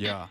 Ya.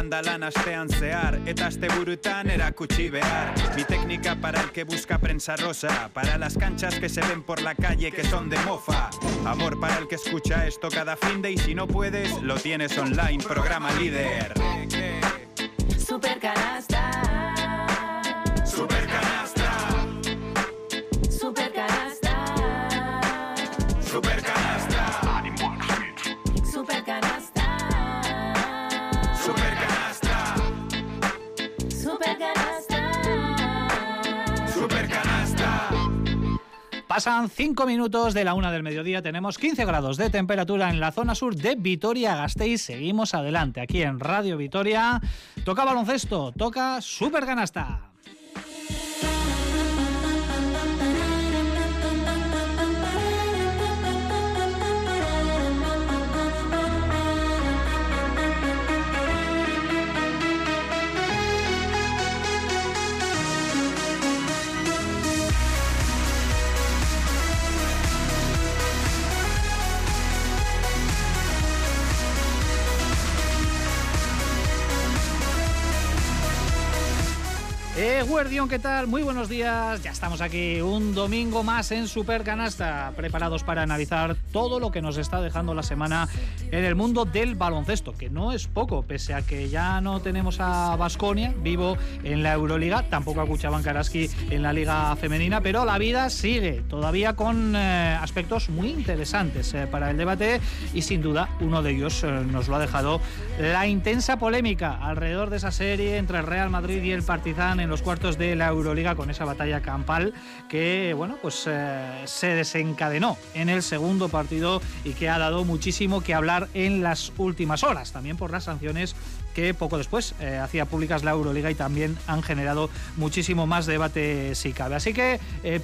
lan astean zehar Eta asteburutan erakutsi behar. Mi técnica para el que busca prensa rosa Para las canchas que se ven por la calle que son de mofa. Amor para el que escucha esto cada fin de Y si no puedes, lo tienes online, programa líder. Super Pasan 5 minutos de la una del mediodía, tenemos 15 grados de temperatura en la zona sur de Vitoria-Gasteiz. Seguimos adelante aquí en Radio Vitoria. Toca baloncesto, toca Super Canasta. Eh, Guardión, ¿qué tal? Muy buenos días. Ya estamos aquí un domingo más en Super Canasta, preparados para analizar todo lo que nos está dejando la semana en el mundo del baloncesto, que no es poco, pese a que ya no tenemos a Basconia vivo en la Euroliga, tampoco a Cuchaban Karaski en la Liga Femenina, pero la vida sigue todavía con eh, aspectos muy interesantes eh, para el debate y sin duda uno de ellos eh, nos lo ha dejado la intensa polémica alrededor de esa serie entre el Real Madrid y el Partizan en los cuartos de la Euroliga con esa batalla campal que bueno pues eh, se desencadenó en el segundo partido y que ha dado muchísimo que hablar en las últimas horas también por las sanciones que poco después eh, hacía públicas la Euroliga y también han generado muchísimo más debate si cabe. Así que eh,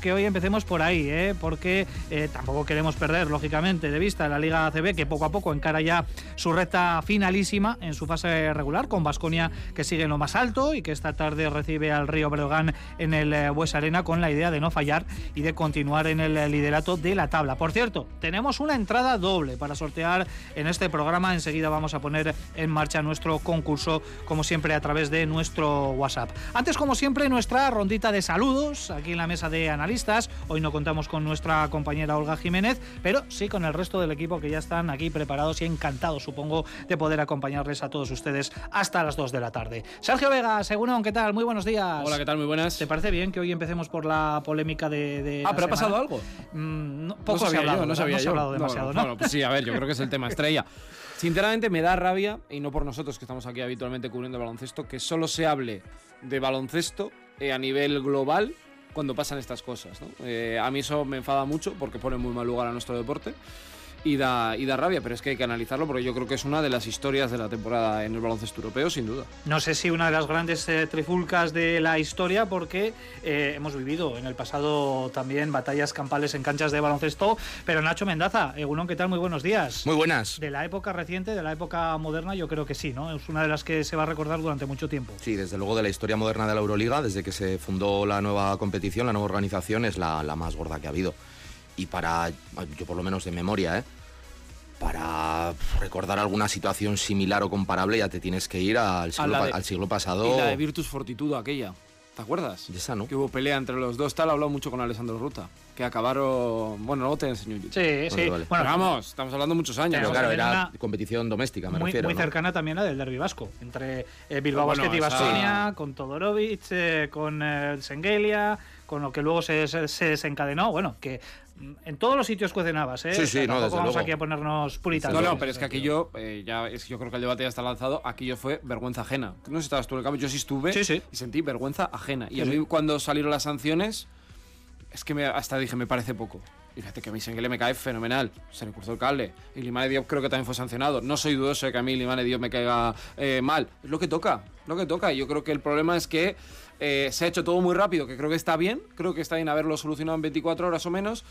que hoy empecemos por ahí, eh, porque eh, tampoco queremos perder, lógicamente, de vista la Liga ACB, que poco a poco encara ya su recta finalísima en su fase regular, con Basconia que sigue en lo más alto y que esta tarde recibe al Río Breogán en el eh, Bues Arena con la idea de no fallar y de continuar en el liderato de la tabla. Por cierto, tenemos una entrada doble para sortear en este programa. Enseguida vamos a poner en marcha nuestro concurso, como siempre, a través de nuestro WhatsApp. Antes, como siempre, nuestra rondita de saludos aquí en la mesa de analistas. Hoy no contamos con nuestra compañera Olga Jiménez, pero sí con el resto del equipo que ya están aquí preparados y encantados, supongo, de poder acompañarles a todos ustedes hasta las 2 de la tarde. Sergio Vega, Según, ¿qué tal? Muy buenos días. Hola, ¿qué tal? Muy buenas. ¿Te parece bien que hoy empecemos por la polémica de. de Ah, pero ha pasado semana? algo. Mm, no, No poco se sabía ha hablado, yo, no sabía se ha hablado demasiado, ¿no? Bueno, pues sí, a ver, yo creo que es el tema estrella. Sinceramente me da rabia, y no por nosotros que estamos aquí habitualmente cubriendo baloncesto, que solo se hable de baloncesto eh, a nivel global cuando pasan estas cosas. Eh, a mí eso me enfada mucho porque pone muy mal lugar a nuestro deporte. Y da, y da rabia, pero es que hay que analizarlo porque yo creo que es una de las historias de la temporada en el baloncesto europeo, sin duda. No sé si una de las grandes eh, trifulcas de la historia, porque eh, hemos vivido en el pasado también batallas campales en canchas de baloncesto. Pero Nacho Mendaza, Egunon, ¿qué tal? Muy buenos días. Muy buenas. De la época reciente, de la época moderna, yo creo que sí, ¿no? Es una de las que se va a recordar durante mucho tiempo. Sí, desde luego de la historia moderna de la Euroliga, desde que se fundó la nueva competición, la nueva organización, es la, la más gorda que ha habido. Y para, yo por lo menos de memoria, ¿eh? para recordar alguna situación similar o comparable ya te tienes que ir al siglo, la pa- de- al siglo pasado. Y la de Virtus Fortitudo aquella. ¿Te acuerdas? Y esa no. Que hubo pelea entre los dos, tal, he hablado mucho con Alessandro Ruta. Que acabaron. Bueno, luego te enseño yo. Sí, sí. vale. Bueno, Pero vamos, estamos hablando muchos años. Pero claro, era una- competición doméstica, me muy, refiero. muy ¿no? cercana también a la del derbi vasco, entre eh, Bilbao Bueno, Basket y esa- Baskonia, con Todorovic, eh, con eh, Sengelia, con lo que luego se, se- se desencadenó. Bueno, que en todos los sitios cuecen habas, ¿eh? Sí, O sí, sea, no, desde vamos luego. aquí a ponernos puritanos. No, no, pero es que aquello, eh, ya es, yo creo que el debate ya está lanzado. Aquello fue vergüenza ajena. No sé si estabas tú en el campo, yo sí estuve Sí, sí. y sentí vergüenza ajena. Y Sí, a mí sí. cuando salieron las sanciones, es que me- hasta dije, me parece poco. Y fíjate que a mí Senguele me cae fenomenal. Se le cruzó el cable. Y Limane Diop creo que también fue sancionado. No soy dudoso de que a mí Limane Diop me caiga eh, mal. Es lo que toca, lo que toca. Y yo creo que el problema es que eh, se ha hecho todo muy rápido, que creo que está bien. Creo que está bien haberlo solucionado en 24 horas o menos.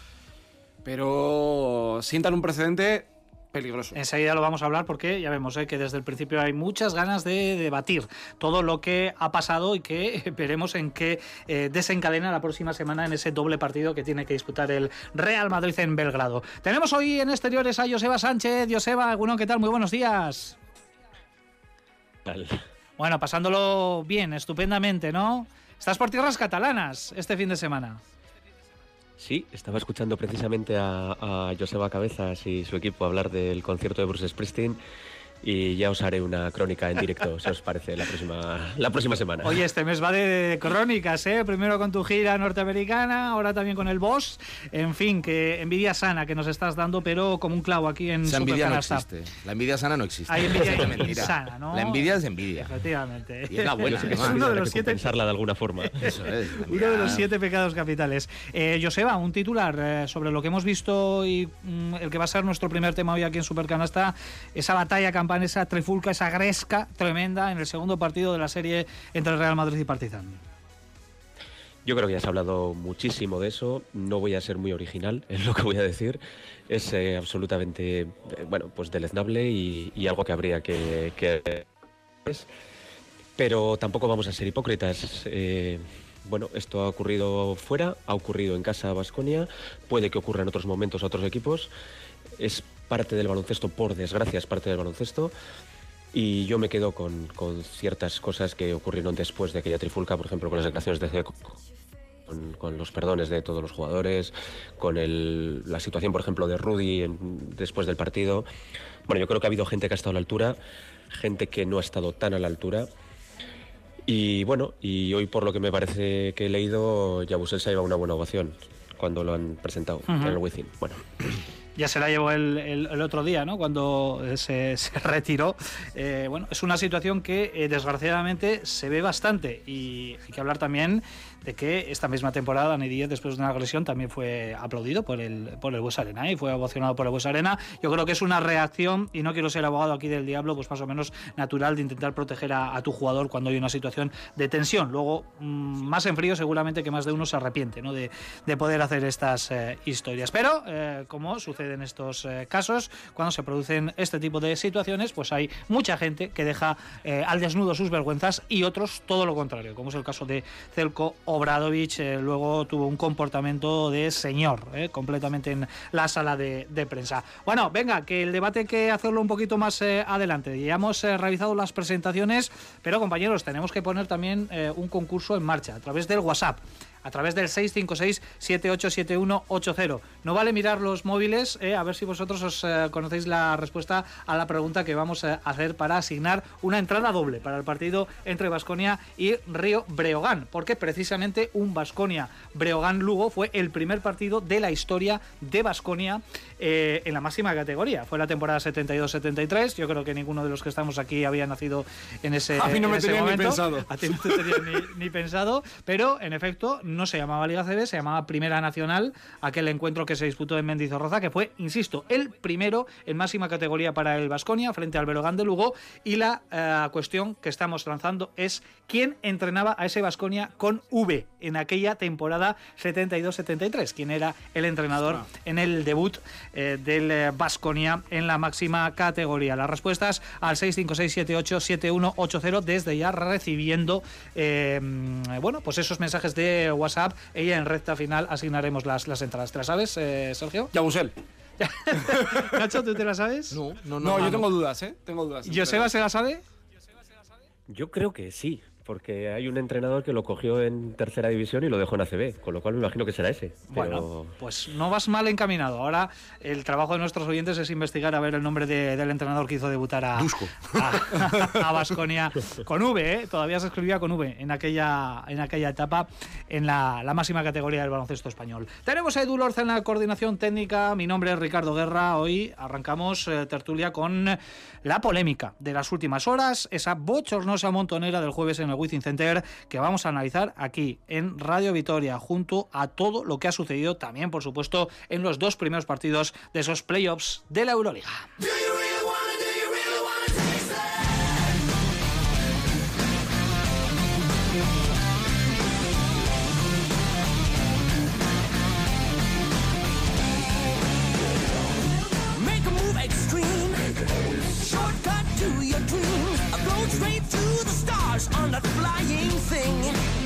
Pero sientan un precedente peligroso. Enseguida lo vamos a hablar porque ya vemos eh, que desde el principio hay muchas ganas de debatir todo lo que ha pasado y que veremos en qué eh, desencadena la próxima semana en ese doble partido que tiene que disputar el Real Madrid en Belgrado. Tenemos hoy en exteriores a Joseba Sánchez. Joseba, bueno, ¿qué tal? Muy buenos días. Tal. Bueno, pasándolo bien, estupendamente, ¿no? Estás por tierras catalanas este fin de semana. Sí, estaba escuchando precisamente a, Joseba Cabezas y su equipo hablar del concierto de Bruce Springsteen y ya os haré una crónica en directo, si os parece, la próxima, la próxima semana. Oye, este mes va de crónicas, ¿eh? Primero con tu gira norteamericana, ahora también con el Boss. En fin, que envidia sana que nos estás dando, pero como un clavo aquí en Esa envidia no Supercanasta. existe. La envidia sana no existe. Hay envidia Es mentira. insana, ¿no? La envidia es envidia. Efectivamente. Y es la buena, Es uno de los que siete compensarla de alguna forma. Eso es. Uno de los siete pecados capitales. Eh, Joseba, un titular eh, sobre lo que hemos visto y mm, el que va a ser nuestro primer tema hoy aquí en Supercanasta, esa batalla campana, esa trifulca, esa gresca tremenda en el segundo partido de la serie entre Real Madrid y Partizan. Yo creo que ya se ha hablado muchísimo de eso. No voy a ser muy original en lo que voy a decir. Es eh, absolutamente, eh, bueno, pues deleznable y, algo que habría que. Pero tampoco vamos a ser hipócritas. Eh, bueno, esto ha ocurrido fuera, ha ocurrido en casa Vasconia, puede que ocurra en otros momentos a otros equipos. Es parte del baloncesto, por desgracia, es parte del baloncesto. Y yo me quedo con, con ciertas cosas que ocurrieron después de aquella trifulca, por ejemplo, con las declaraciones de Ceco, con, con los perdones de todos los jugadores, con el- la situación, por ejemplo, de Rudy en- después del partido. Bueno, yo creo que ha habido gente que ha estado a la altura, gente que no ha estado tan a la altura. Y bueno, y hoy por lo que me parece que he leído, Yabusel se ha llevado una buena ovación cuando lo han presentado en el Wizzing. Bueno, Ya se la llevó el, el- el otro día, ¿no? Cuando eh, se, se retiró. Eh, bueno, es una situación que eh, desgraciadamente se ve bastante y hay que hablar también de que esta misma temporada Dani Díaz, después de una agresión, también fue aplaudido por el, por el Bues Arena y fue ovacionado por el Bues Arena. Yo creo que es una reacción, y no quiero ser abogado aquí del diablo, pues más o menos natural de intentar proteger a, tu jugador cuando hay una situación de tensión. Luego, mm, más en frío, seguramente que más de uno se arrepiente ¿no? de, de poder hacer estas eh, historias. Pero, eh, como sucede en estos eh, casos, cuando se producen este tipo de situaciones, pues hay mucha gente que deja al desnudo sus vergüenzas y otros todo lo contrario, como es el caso de Celko Obradovic. eh, luego tuvo un comportamiento de señor, eh, completamente en la sala de, prensa. Bueno, venga, que el debate hay que hacerlo un poquito más eh, adelante. Ya hemos realizado las presentaciones, pero compañeros, tenemos que poner también un concurso en marcha a través del WhatsApp a través del 656-787180. No vale mirar los móviles, eh, a ver si vosotros os eh, conocéis la respuesta a la pregunta que vamos a hacer para asignar una entrada doble para el partido entre Basconia y Río Breogán, porque precisamente un Basconia Breogán Lugo fue el primer partido de la historia de Basconia en la máxima categoría. Fue la temporada 72-73. Yo creo que ninguno de los que estamos aquí había nacido en ese A mí no me tenía ni momento. pensado. A ti no te tenía ni, ni pensado, pero en efecto no se llamaba Liga CB, se llamaba Primera Nacional, aquel encuentro que se disputó en Mendizorroza, que fue, insisto, el primero en máxima categoría para el Vasconia frente al Berogán de Lugo. Y la eh, cuestión que estamos lanzando es quién entrenaba a ese Vasconia con V en aquella temporada 72-73, quién era el entrenador en el debut eh, del Vasconia en la máxima categoría. Las respuestas al 656787180 desde ya recibiendo eh, bueno, pues esos mensajes de WhatsApp. Ella en recta final asignaremos las, las entradas. ¿Te las sabes, eh, Sergio? Yabusel. Nacho, ¿tú te las sabes? No, no, No, no. yo tengo dudas, ¿eh? Tengo dudas. ¿Joseba se la sabe? yo creo que sí, porque hay un entrenador que lo cogió en tercera división y lo dejó en ACB, con lo cual me imagino que será ese. Pero... Bueno, pues no vas mal encaminado. Ahora el trabajo de nuestros oyentes es investigar a ver el nombre de- del entrenador que hizo debutar a a Basconia con V, ¿eh? todavía se escribía con V en aquella, en aquella etapa en la, la máxima categoría del baloncesto español. Tenemos a Edu Lorza en la coordinación técnica. Mi nombre es Ricardo Guerra. Hoy arrancamos eh, tertulia con la polémica de las últimas horas, esa bochornosa montonera del jueves en el Wizzing Center que vamos a analizar aquí en Radio Vitoria, junto a todo lo que ha sucedido también, por supuesto, en los dos primeros partidos de esos playoffs de la Euroliga. a flying thing.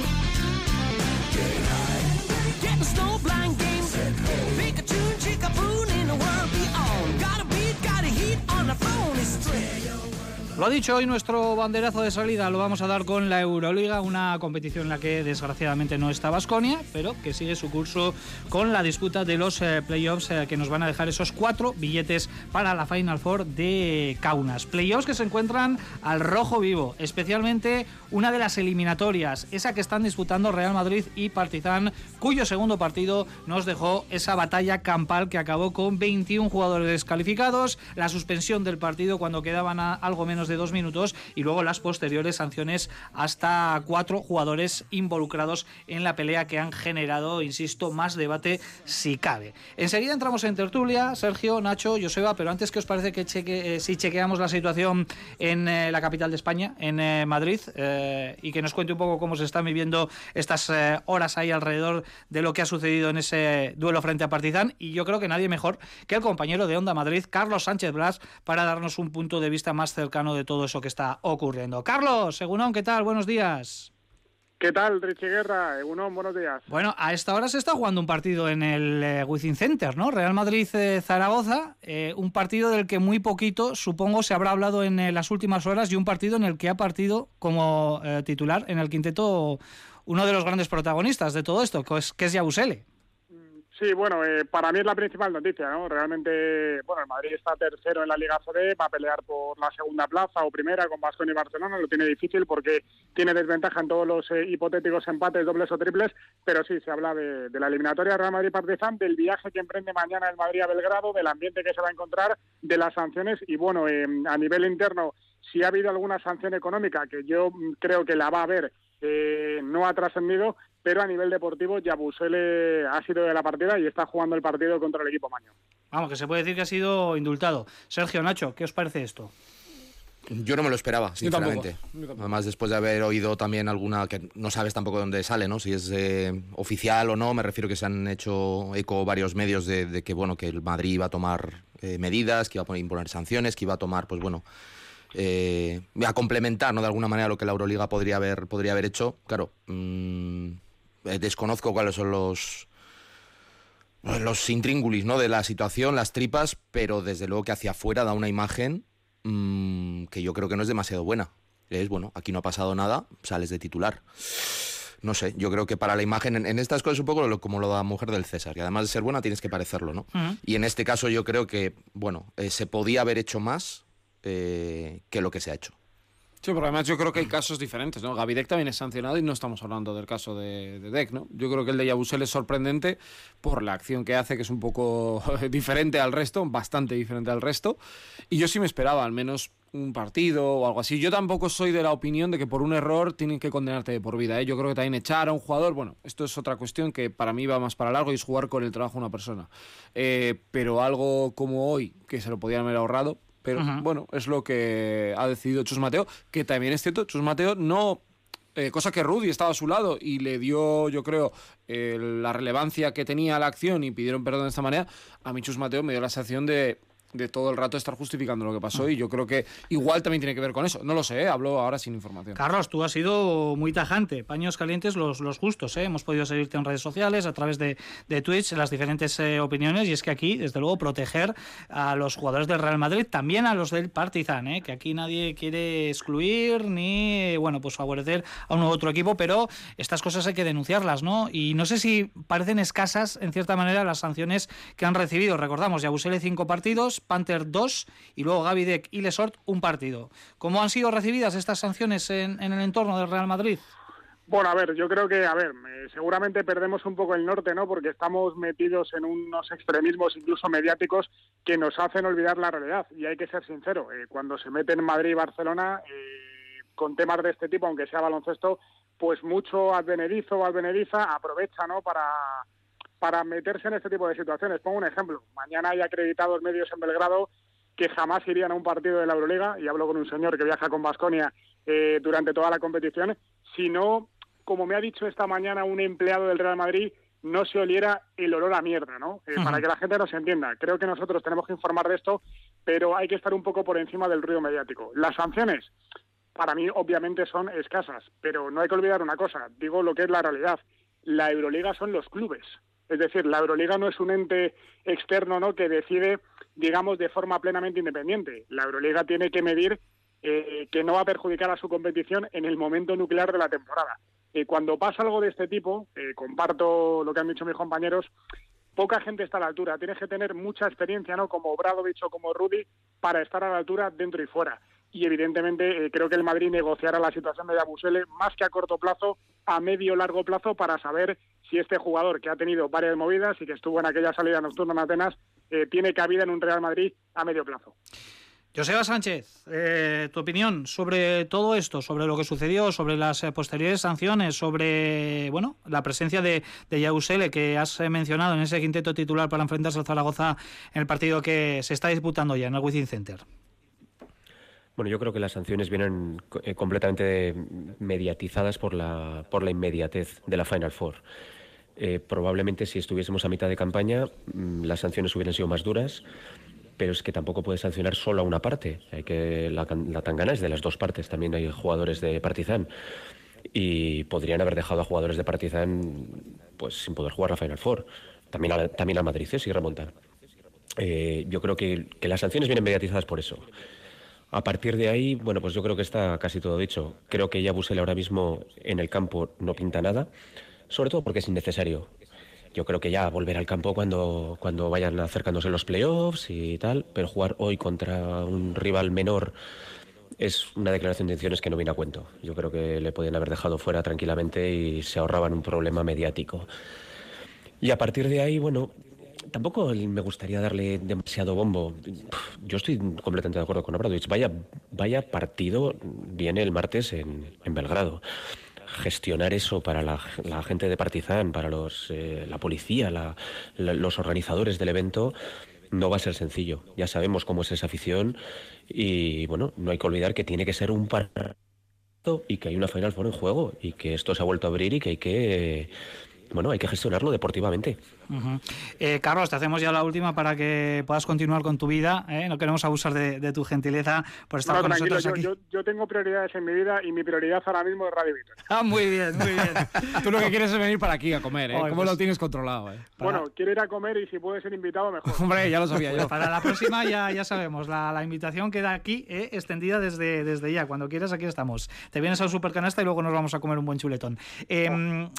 Lo ha dicho hoy nuestro banderazo de salida, lo vamos a dar con la Euroliga, una competición en la que desgraciadamente no está Basconia, pero que sigue su curso con la disputa de los eh, playoffs eh, que nos van a dejar esos cuatro billetes para la Final Four de Kaunas. Playoffs que se encuentran al rojo vivo, especialmente una de las eliminatorias, esa que están disputando Real Madrid y Partizan, cuyo segundo partido nos dejó esa batalla campal que acabó con 21 jugadores descalificados, la suspensión del partido cuando quedaban a algo menos de dos minutos y luego las posteriores sanciones hasta cuatro jugadores involucrados en la pelea que han generado, insisto, más debate si cabe. Enseguida entramos en tertulia, Sergio, Nacho, Joseba, pero antes, ¿qué os parece que cheque, eh, si chequeamos la situación en eh, la capital de España, en eh, Madrid, y que nos cuente un poco cómo se están viviendo estas horas ahí alrededor de lo que ha sucedido en ese duelo frente a Partizan? Y yo creo que nadie mejor que el compañero de Onda Madrid, Carlos Sánchez Blas, para darnos un punto de vista más cercano de todo eso que está ocurriendo. Carlos, Según ¿qué tal? Buenos días. ¿Qué tal, Richie Guerra? Egunon, buenos días. Bueno, a esta hora se está jugando un partido en el eh, Wizzing Center, ¿no? Real Madrid-Zaragoza, eh, un partido del que muy poquito, supongo, se habrá hablado en eh, las últimas horas y un partido en el que ha partido como eh, titular en el quinteto uno de los grandes protagonistas de todo esto, que es, que es Yabusele. Sí, bueno, eh, para mí es la principal noticia, ¿no? Realmente, bueno, el Madrid está tercero en la Liga CB, va a pelear por la segunda plaza o primera con y Barcelona, lo tiene difícil porque tiene desventaja en todos los eh, hipotéticos empates, dobles o triples, pero sí, se habla de, de la eliminatoria Real Madrid-Partizan, del viaje que emprende mañana el Madrid a Belgrado, del ambiente que se va a encontrar, de las sanciones y, bueno, eh, a nivel interno, si ha habido alguna sanción económica, que yo mm, creo que la va a haber, eh, no ha trascendido, pero a nivel deportivo Yabusele ha sido de la partida y está jugando el partido contra el equipo maño. Vamos, que se puede decir que ha sido indultado. Sergio, Nacho, ¿qué os parece esto? Yo no me lo esperaba, Yo tampoco, sinceramente. yo tampoco. Además, después de haber oído también alguna que no sabes tampoco de dónde sale, ¿no? Si es eh, oficial o no, me refiero que se han hecho eco varios medios de, de que, bueno, que el Madrid iba a tomar eh, medidas, que iba a poner- imponer sanciones, que iba a tomar, pues bueno, eh, a complementar, ¿no? De alguna manera lo que la Euroliga podría haber, podría haber hecho. Claro, mm, eh, desconozco cuáles son los los intríngulis ¿no? de la situación, las tripas, pero desde luego que hacia afuera da una imagen mm, que yo creo que no es demasiado buena. Es bueno, aquí no ha pasado nada, sales de titular. No sé, yo creo que para la imagen, en, en estas cosas un poco lo- como lo da mujer del César, que además de ser buena tienes que parecerlo, ¿no? Ujú. Y en este caso yo creo que, bueno, eh, se podía haber hecho más eh, que lo que se ha hecho. Sí, pero además yo creo que hay casos diferentes, ¿no? Gavidec también es sancionado y no estamos hablando del caso de, de ¿no? Yo creo que el de Yabusel es sorprendente por la acción que hace, que es un poco diferente al resto, bastante diferente al resto. Y yo sí me esperaba al menos un partido o algo así. Yo tampoco soy de la opinión de que por un error tienen que condenarte de por vida. ¿eh? Yo creo que también echar a un jugador, bueno, esto es otra cuestión que para mí va más para largo y es jugar con el trabajo de una persona. Eh, pero algo como hoy, que se lo podían haber ahorrado, pero bueno, es lo que ha decidido Chus Mateo, que también es cierto, Chus Mateo no... eh, cosa que Rudy estaba a su lado y le dio, yo creo, eh, la relevancia que tenía la acción y pidieron perdón de esta manera, a mí Chus Mateo me dio la sensación de, de todo el rato estar justificando lo que pasó y yo creo que igual también tiene que ver con eso. No lo sé, ¿eh? hablo ahora sin información. Carlos, tú has sido muy tajante, paños calientes los, los justos, ¿eh? hemos podido seguirte en redes sociales, a través de, de Twitch, las diferentes eh, opiniones, y es que aquí, desde luego, proteger a los jugadores del Real Madrid, también a los del Partizan, ¿eh? que aquí nadie quiere excluir ni, bueno, pues favorecer a un u otro equipo, pero estas cosas hay que denunciarlas, ¿no? Y no sé si parecen escasas, en cierta manera, las sanciones que han recibido. Recordamos, Yabusele cinco partidos, Panther dos, y luego Gavidec y Lesort un partido. ¿Cómo han sido recibidas estas sanciones en, en el entorno del Real Madrid? Bueno, a ver, yo creo que, a ver, seguramente perdemos un poco el norte, ¿no? Porque estamos metidos en unos extremismos, incluso mediáticos, que nos hacen olvidar la realidad. Y hay que ser sincero, eh, cuando se meten Madrid y Barcelona, eh, con temas de este tipo, aunque sea baloncesto, pues mucho advenedizo o advenediza aprovecha, ¿no? Para, para meterse en este tipo de situaciones. Pongo un ejemplo. Mañana hay acreditados medios en Belgrado que jamás irían a un partido de la Euroliga, y hablo con un señor que viaja con Basconia durante toda la competición, si no, como me ha dicho esta mañana un empleado del Real Madrid, no se oliera el olor a mierda, ¿no? Eh, Para que la gente nos entienda. Creo que nosotros tenemos que informar de esto, pero hay que estar un poco por encima del ruido mediático. Las sanciones, para mí, obviamente son escasas, pero no hay que olvidar una cosa, digo lo que es la realidad. La Euroliga son los clubes. Es decir, la Euroliga no es un ente externo ¿no? que decide, digamos, de forma plenamente independiente. La Euroliga tiene que medir eh, que no va a perjudicar a su competición en el momento nuclear de la temporada. Eh, cuando pasa algo de este tipo, eh, comparto lo que han dicho mis compañeros, poca gente está a la altura. Tienes que tener mucha experiencia, ¿no? Como Bradovich o como Rudy, para estar a la altura dentro y fuera. Y evidentemente eh, creo que el Madrid negociará la situación de Yabusele más que a corto plazo, a medio largo plazo, para saber si este jugador que ha tenido varias movidas y que estuvo en aquella salida nocturna en Atenas, eh, tiene cabida en un Real Madrid a medio plazo. Joseba Sánchez, eh, tu opinión sobre todo esto, sobre lo que sucedió, sobre las eh, posteriores sanciones, sobre bueno la presencia de, de Yausele que has eh, mencionado en ese quinteto titular para enfrentarse al Zaragoza en el partido que se está disputando ya en el Wizzing Center. Bueno, yo creo que las sanciones vienen eh, completamente mediatizadas por la, por la inmediatez de la Final Four. Eh, probablemente si estuviésemos a mitad de campaña, mm, las sanciones hubieran sido más duras, pero es que tampoco puede sancionar solo a una parte. Hay que, la, tangana es de las dos partes, también hay jugadores de Partizan. Y podrían haber dejado a jugadores de Partizan pues, sin poder jugar la Final Four. También a, también a Madrid, ¿eh? si remontan. Eh, yo creo que, que las sanciones vienen mediatizadas por eso. A partir de ahí, bueno, pues yo creo que está casi todo dicho. Creo que ya Busel ahora mismo en el campo no pinta nada, sobre todo porque es innecesario. Yo creo que ya volverá al campo cuando, cuando vayan acercándose los playoffs y tal, pero jugar hoy contra un rival menor es una declaración de intenciones que no viene a cuento. Yo creo que le podían haber dejado fuera tranquilamente y se ahorraban un problema mediático. Y a partir de ahí, bueno, tampoco me gustaría darle demasiado bombo. Yo estoy completamente de acuerdo con Abradovich. Vaya, vaya partido viene el martes en Belgrado. Gestionar eso para la, la gente de Partizan, para los, eh, la policía, la, los organizadores del evento, no va a ser sencillo. Ya sabemos cómo es esa afición y bueno, no hay que olvidar que tiene que ser un partido y que hay una Final Four en juego y que esto se ha vuelto a abrir y que hay que bueno, hay que gestionarlo deportivamente. Uh -huh. eh, Carlos, te hacemos ya la última para que puedas continuar con tu vida. ¿eh? No queremos abusar de, de, tu gentileza por estar no, con tranquilo, nosotros yo, aquí. Yo, yo, tengo prioridades en mi vida y mi prioridad ahora mismo es Radio Vitor. Ah, muy bien, muy bien. Tú lo que quieres es venir para aquí a comer, ¿eh? Oye, ¿Cómo pues- lo tienes controlado, eh? Para- Bueno, quiero ir a comer y si puede ser invitado, mejor. Hombre, ya lo sabía yo. Para la próxima ya, ya sabemos, la, la invitación queda aquí eh, extendida desde, desde ya. Cuando quieras, aquí estamos. Te vienes al Supercanasta y luego nos vamos a comer un buen chuletón. Eh,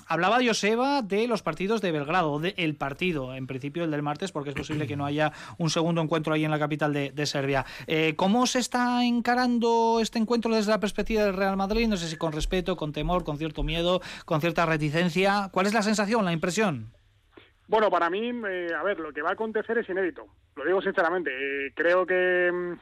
hablaba Joseba de los partidos de Belgrado, del partido, en principio el del martes, porque es posible que no haya un segundo encuentro ahí en la capital de, de Serbia. Eh, ¿Cómo se está encarando este encuentro desde la perspectiva del Real Madrid? No sé si con respeto, con temor, con cierto miedo, con cierta reticencia. ¿Cuál es la sensación, la impresión? Bueno, para mí, eh, a ver, lo que va a acontecer es inédito. Lo digo sinceramente. Eh, creo que mm,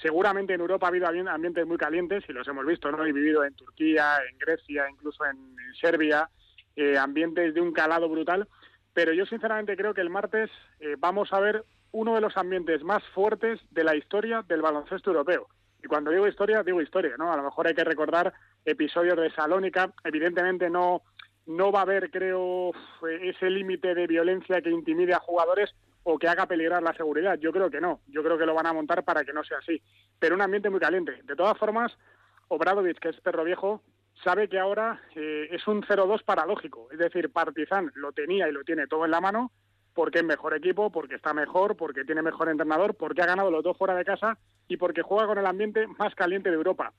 seguramente en Europa ha habido ambi- ambientes muy calientes y los hemos visto, ¿no? He vivido en Turquía, en Grecia, incluso en Serbia, eh, ambientes de un calado brutal. Pero yo sinceramente creo que el martes eh, vamos a ver uno de los ambientes más fuertes de la historia del baloncesto europeo. Y cuando digo historia, digo historia, ¿no? A lo mejor hay que recordar episodios de Salónica. Evidentemente no, no va a haber, creo, ese límite de violencia que intimide a jugadores o que haga peligrar la seguridad. Yo creo que no. Yo creo que lo van a montar para que no sea así. Pero un ambiente muy caliente. De todas formas, Obradovic, que es perro viejo, sabe que ahora eh, es un 0-2 paradójico. Es decir, Partizan lo tenía y lo tiene todo en la mano porque es mejor equipo, porque está mejor, porque tiene mejor entrenador, porque ha ganado los dos fuera de casa y porque juega con el ambiente más caliente de Europa.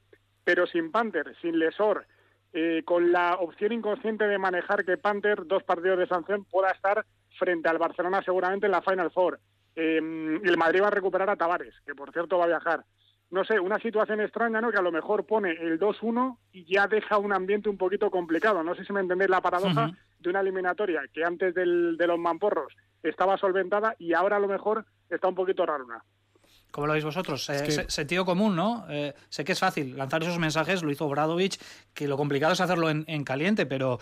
Pero sin Panther, sin Lesor, eh, con la opción inconsciente de manejar que Panther, dos partidos de sanción, pueda estar frente al Barcelona seguramente en la Final Four. Eh, el Madrid va a recuperar a Tavares, que por cierto va a viajar. No sé, una situación extraña, ¿no? Que a lo mejor pone el 2-1 y ya deja un ambiente un poquito complicado. No sé si me entendéis la paradoja de una eliminatoria que antes del, de los mamporros estaba solventada y ahora a lo mejor está un poquito raruna. ¿Cómo lo veis vosotros? Eh, Es que- se- sentido común, ¿no? Eh, sé que es fácil lanzar esos mensajes, lo hizo Bradovic, que lo complicado es hacerlo en, en caliente, pero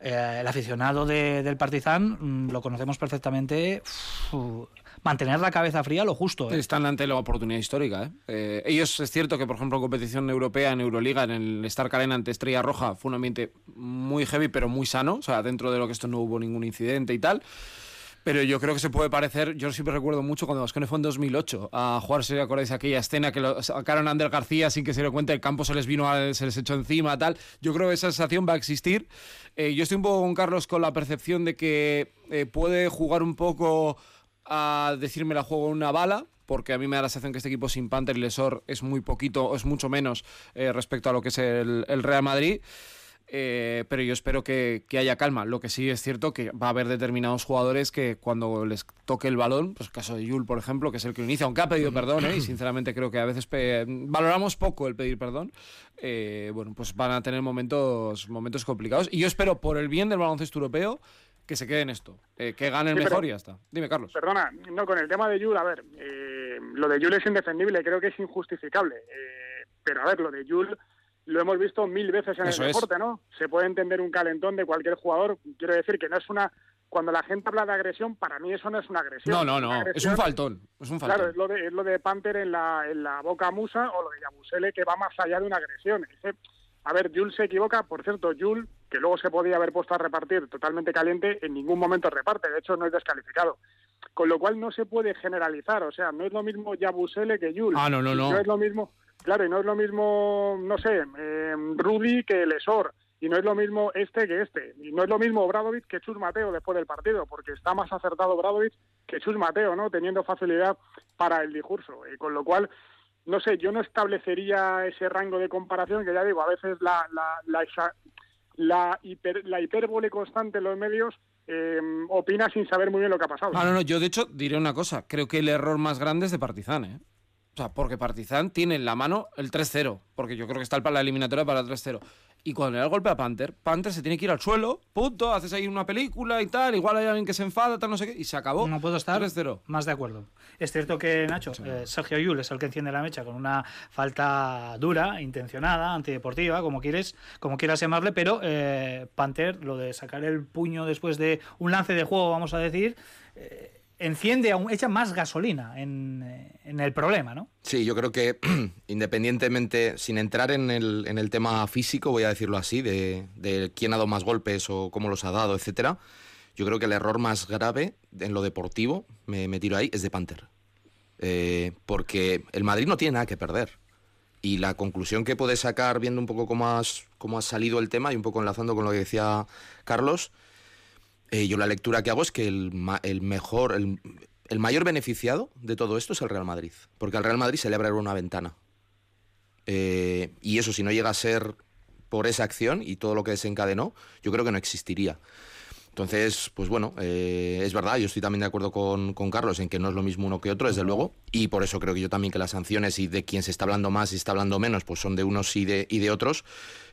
eh, el aficionado de- del Partizan mm, lo conocemos perfectamente. Uf, mantener la cabeza fría lo justo. ¿eh? Están ante la oportunidad histórica. ¿eh? Eh, ellos, es cierto que, por ejemplo, en competición europea, en Euroliga, en el Stark Arena ante Estrella Roja, fue un ambiente muy heavy, pero muy sano. O sea, dentro de lo que esto no hubo ningún incidente y tal. Pero yo creo que se puede parecer, yo siempre recuerdo mucho cuando Vascone fue en 2008 a jugarse, ¿acordáis aquella escena que lo sacaron a Ander García sin que se le cuente, el campo se les vino, a- se les echó encima, tal? Yo creo que esa sensación va a existir. Eh, yo estoy un poco con Carlos con la percepción de que eh, puede jugar un poco a decirme la juego en una bala, porque a mí me da la sensación que este equipo sin Panther y Lesor es muy poquito, es mucho menos eh, respecto a lo que es el, Real Madrid. Eh, pero yo espero que, que haya calma. Lo que sí es cierto que va a haber determinados jugadores que cuando les toque el balón, pues caso de Yul, por ejemplo, que es el que lo inicia, aunque ha pedido perdón, ¿eh? y sinceramente creo que a veces valoramos poco el pedir perdón, eh, bueno, pues van a tener momentos, momentos complicados. Y yo espero, por el bien del baloncesto europeo, que se quede en esto, eh, que ganen Sí, mejor y ya está. Dime, Carlos. Perdona, no, con el tema de Yul, a ver, eh, lo de Yul es indefendible, creo que es injustificable. eh, pero a ver, lo de Yul lo hemos visto mil veces en Eso el es. deporte, ¿no? Se puede entender un calentón de cualquier jugador. Quiero decir que no es una. Cuando la gente habla de agresión, para mí eso no es una agresión. No, no, no, es un faltón. Es un faltón. Claro, es lo de, es lo de Panther en la, en la boca musa o lo de Yabusele que va más allá de una agresión. Ese- a ver, Jules se equivoca, por cierto, Jules, que luego se podía haber puesto a repartir totalmente caliente, en ningún momento reparte, de hecho no es descalificado. Con lo cual no se puede generalizar, o sea, no es lo mismo Yabusele que Jules. Ah, no, no, no. No es lo mismo, claro, y no es lo mismo, no sé, eh, Rudy que Lesor. Y no es lo mismo este que este. Y no es lo mismo Bradovic que Chus Mateo después del partido, porque está más acertado Bradovic que Chus Mateo, ¿no? Teniendo facilidad para el discurso. Y con lo cual, no sé, yo no establecería ese rango de comparación, que ya digo, a veces la, la, la, la, hiper- la hipérbole constante en los medios eh, opina sin saber muy bien lo que ha pasado. Ah, no, no, yo de hecho diré una cosa. Creo que el error más grande es de Partizan, ¿eh? Sea, porque Partizan tiene en la mano el 3-0, porque yo creo que está para la eliminatoria para el 3-0. Y cuando le da el golpe a Panther, Panther se tiene que ir al suelo, punto, haces ahí una película y tal, igual hay alguien que se enfada, tal, no sé qué, y se acabó. No puedo estar 3-0. más de acuerdo. Es cierto que, Nacho, eh, Sergio Yul es el que enciende la mecha con una falta dura, intencionada, antideportiva, como quieres, como quieras llamarle, pero eh, Panther, lo de sacar el puño después de un lance de juego, vamos a decir, eh, enciende, aún, echa más gasolina en, el problema, ¿no? Sí, yo creo que independientemente, sin entrar en el, en el tema físico, voy a decirlo así, de, quién ha dado más golpes o cómo los ha dado, etcétera, yo creo que el error más grave en lo deportivo, me, tiro ahí, es de Panther. Eh, porque el Madrid no tiene nada que perder. Y la conclusión que puedes sacar viendo un poco cómo, has, cómo ha salido el tema y un poco enlazando con lo que decía Carlos, eh, yo la lectura que hago es que el, ma- el mejor, el, el mayor beneficiado de todo esto es el Real Madrid, porque al Real Madrid se le abre una ventana. Eh, y eso, si no llega a ser por esa acción y todo lo que desencadenó, yo creo que no existiría. Entonces, pues bueno, eh, es verdad, yo estoy también de acuerdo con, con Carlos en que no es lo mismo uno que otro, desde luego, y por eso creo que yo también que las sanciones y de quién se está hablando más y está hablando menos, pues son de unos y de, y de otros,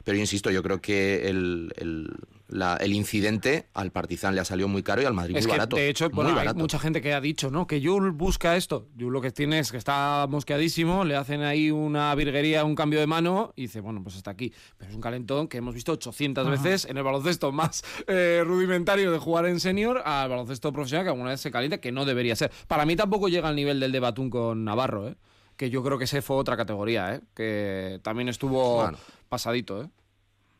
pero yo insisto, yo creo que el, el, la- el incidente al Partizan le ha salido muy caro y al Madrid Es muy que, barato. de hecho, hay mucha gente que ha dicho, ¿no? Que Yul busca esto. Yul lo que tiene es que está mosqueadísimo, le hacen ahí una virguería, un cambio de mano y dice, bueno, pues hasta aquí. Pero es un calentón que hemos visto 800 veces en el baloncesto más eh, rudimentario de jugar en senior al baloncesto profesional que alguna vez se calienta, que no debería ser. Para mí tampoco llega al nivel del de Batún con Navarro, ¿eh? Que yo creo que ese fue otra categoría, ¿eh? Que también estuvo Bueno. pasadito, ¿eh?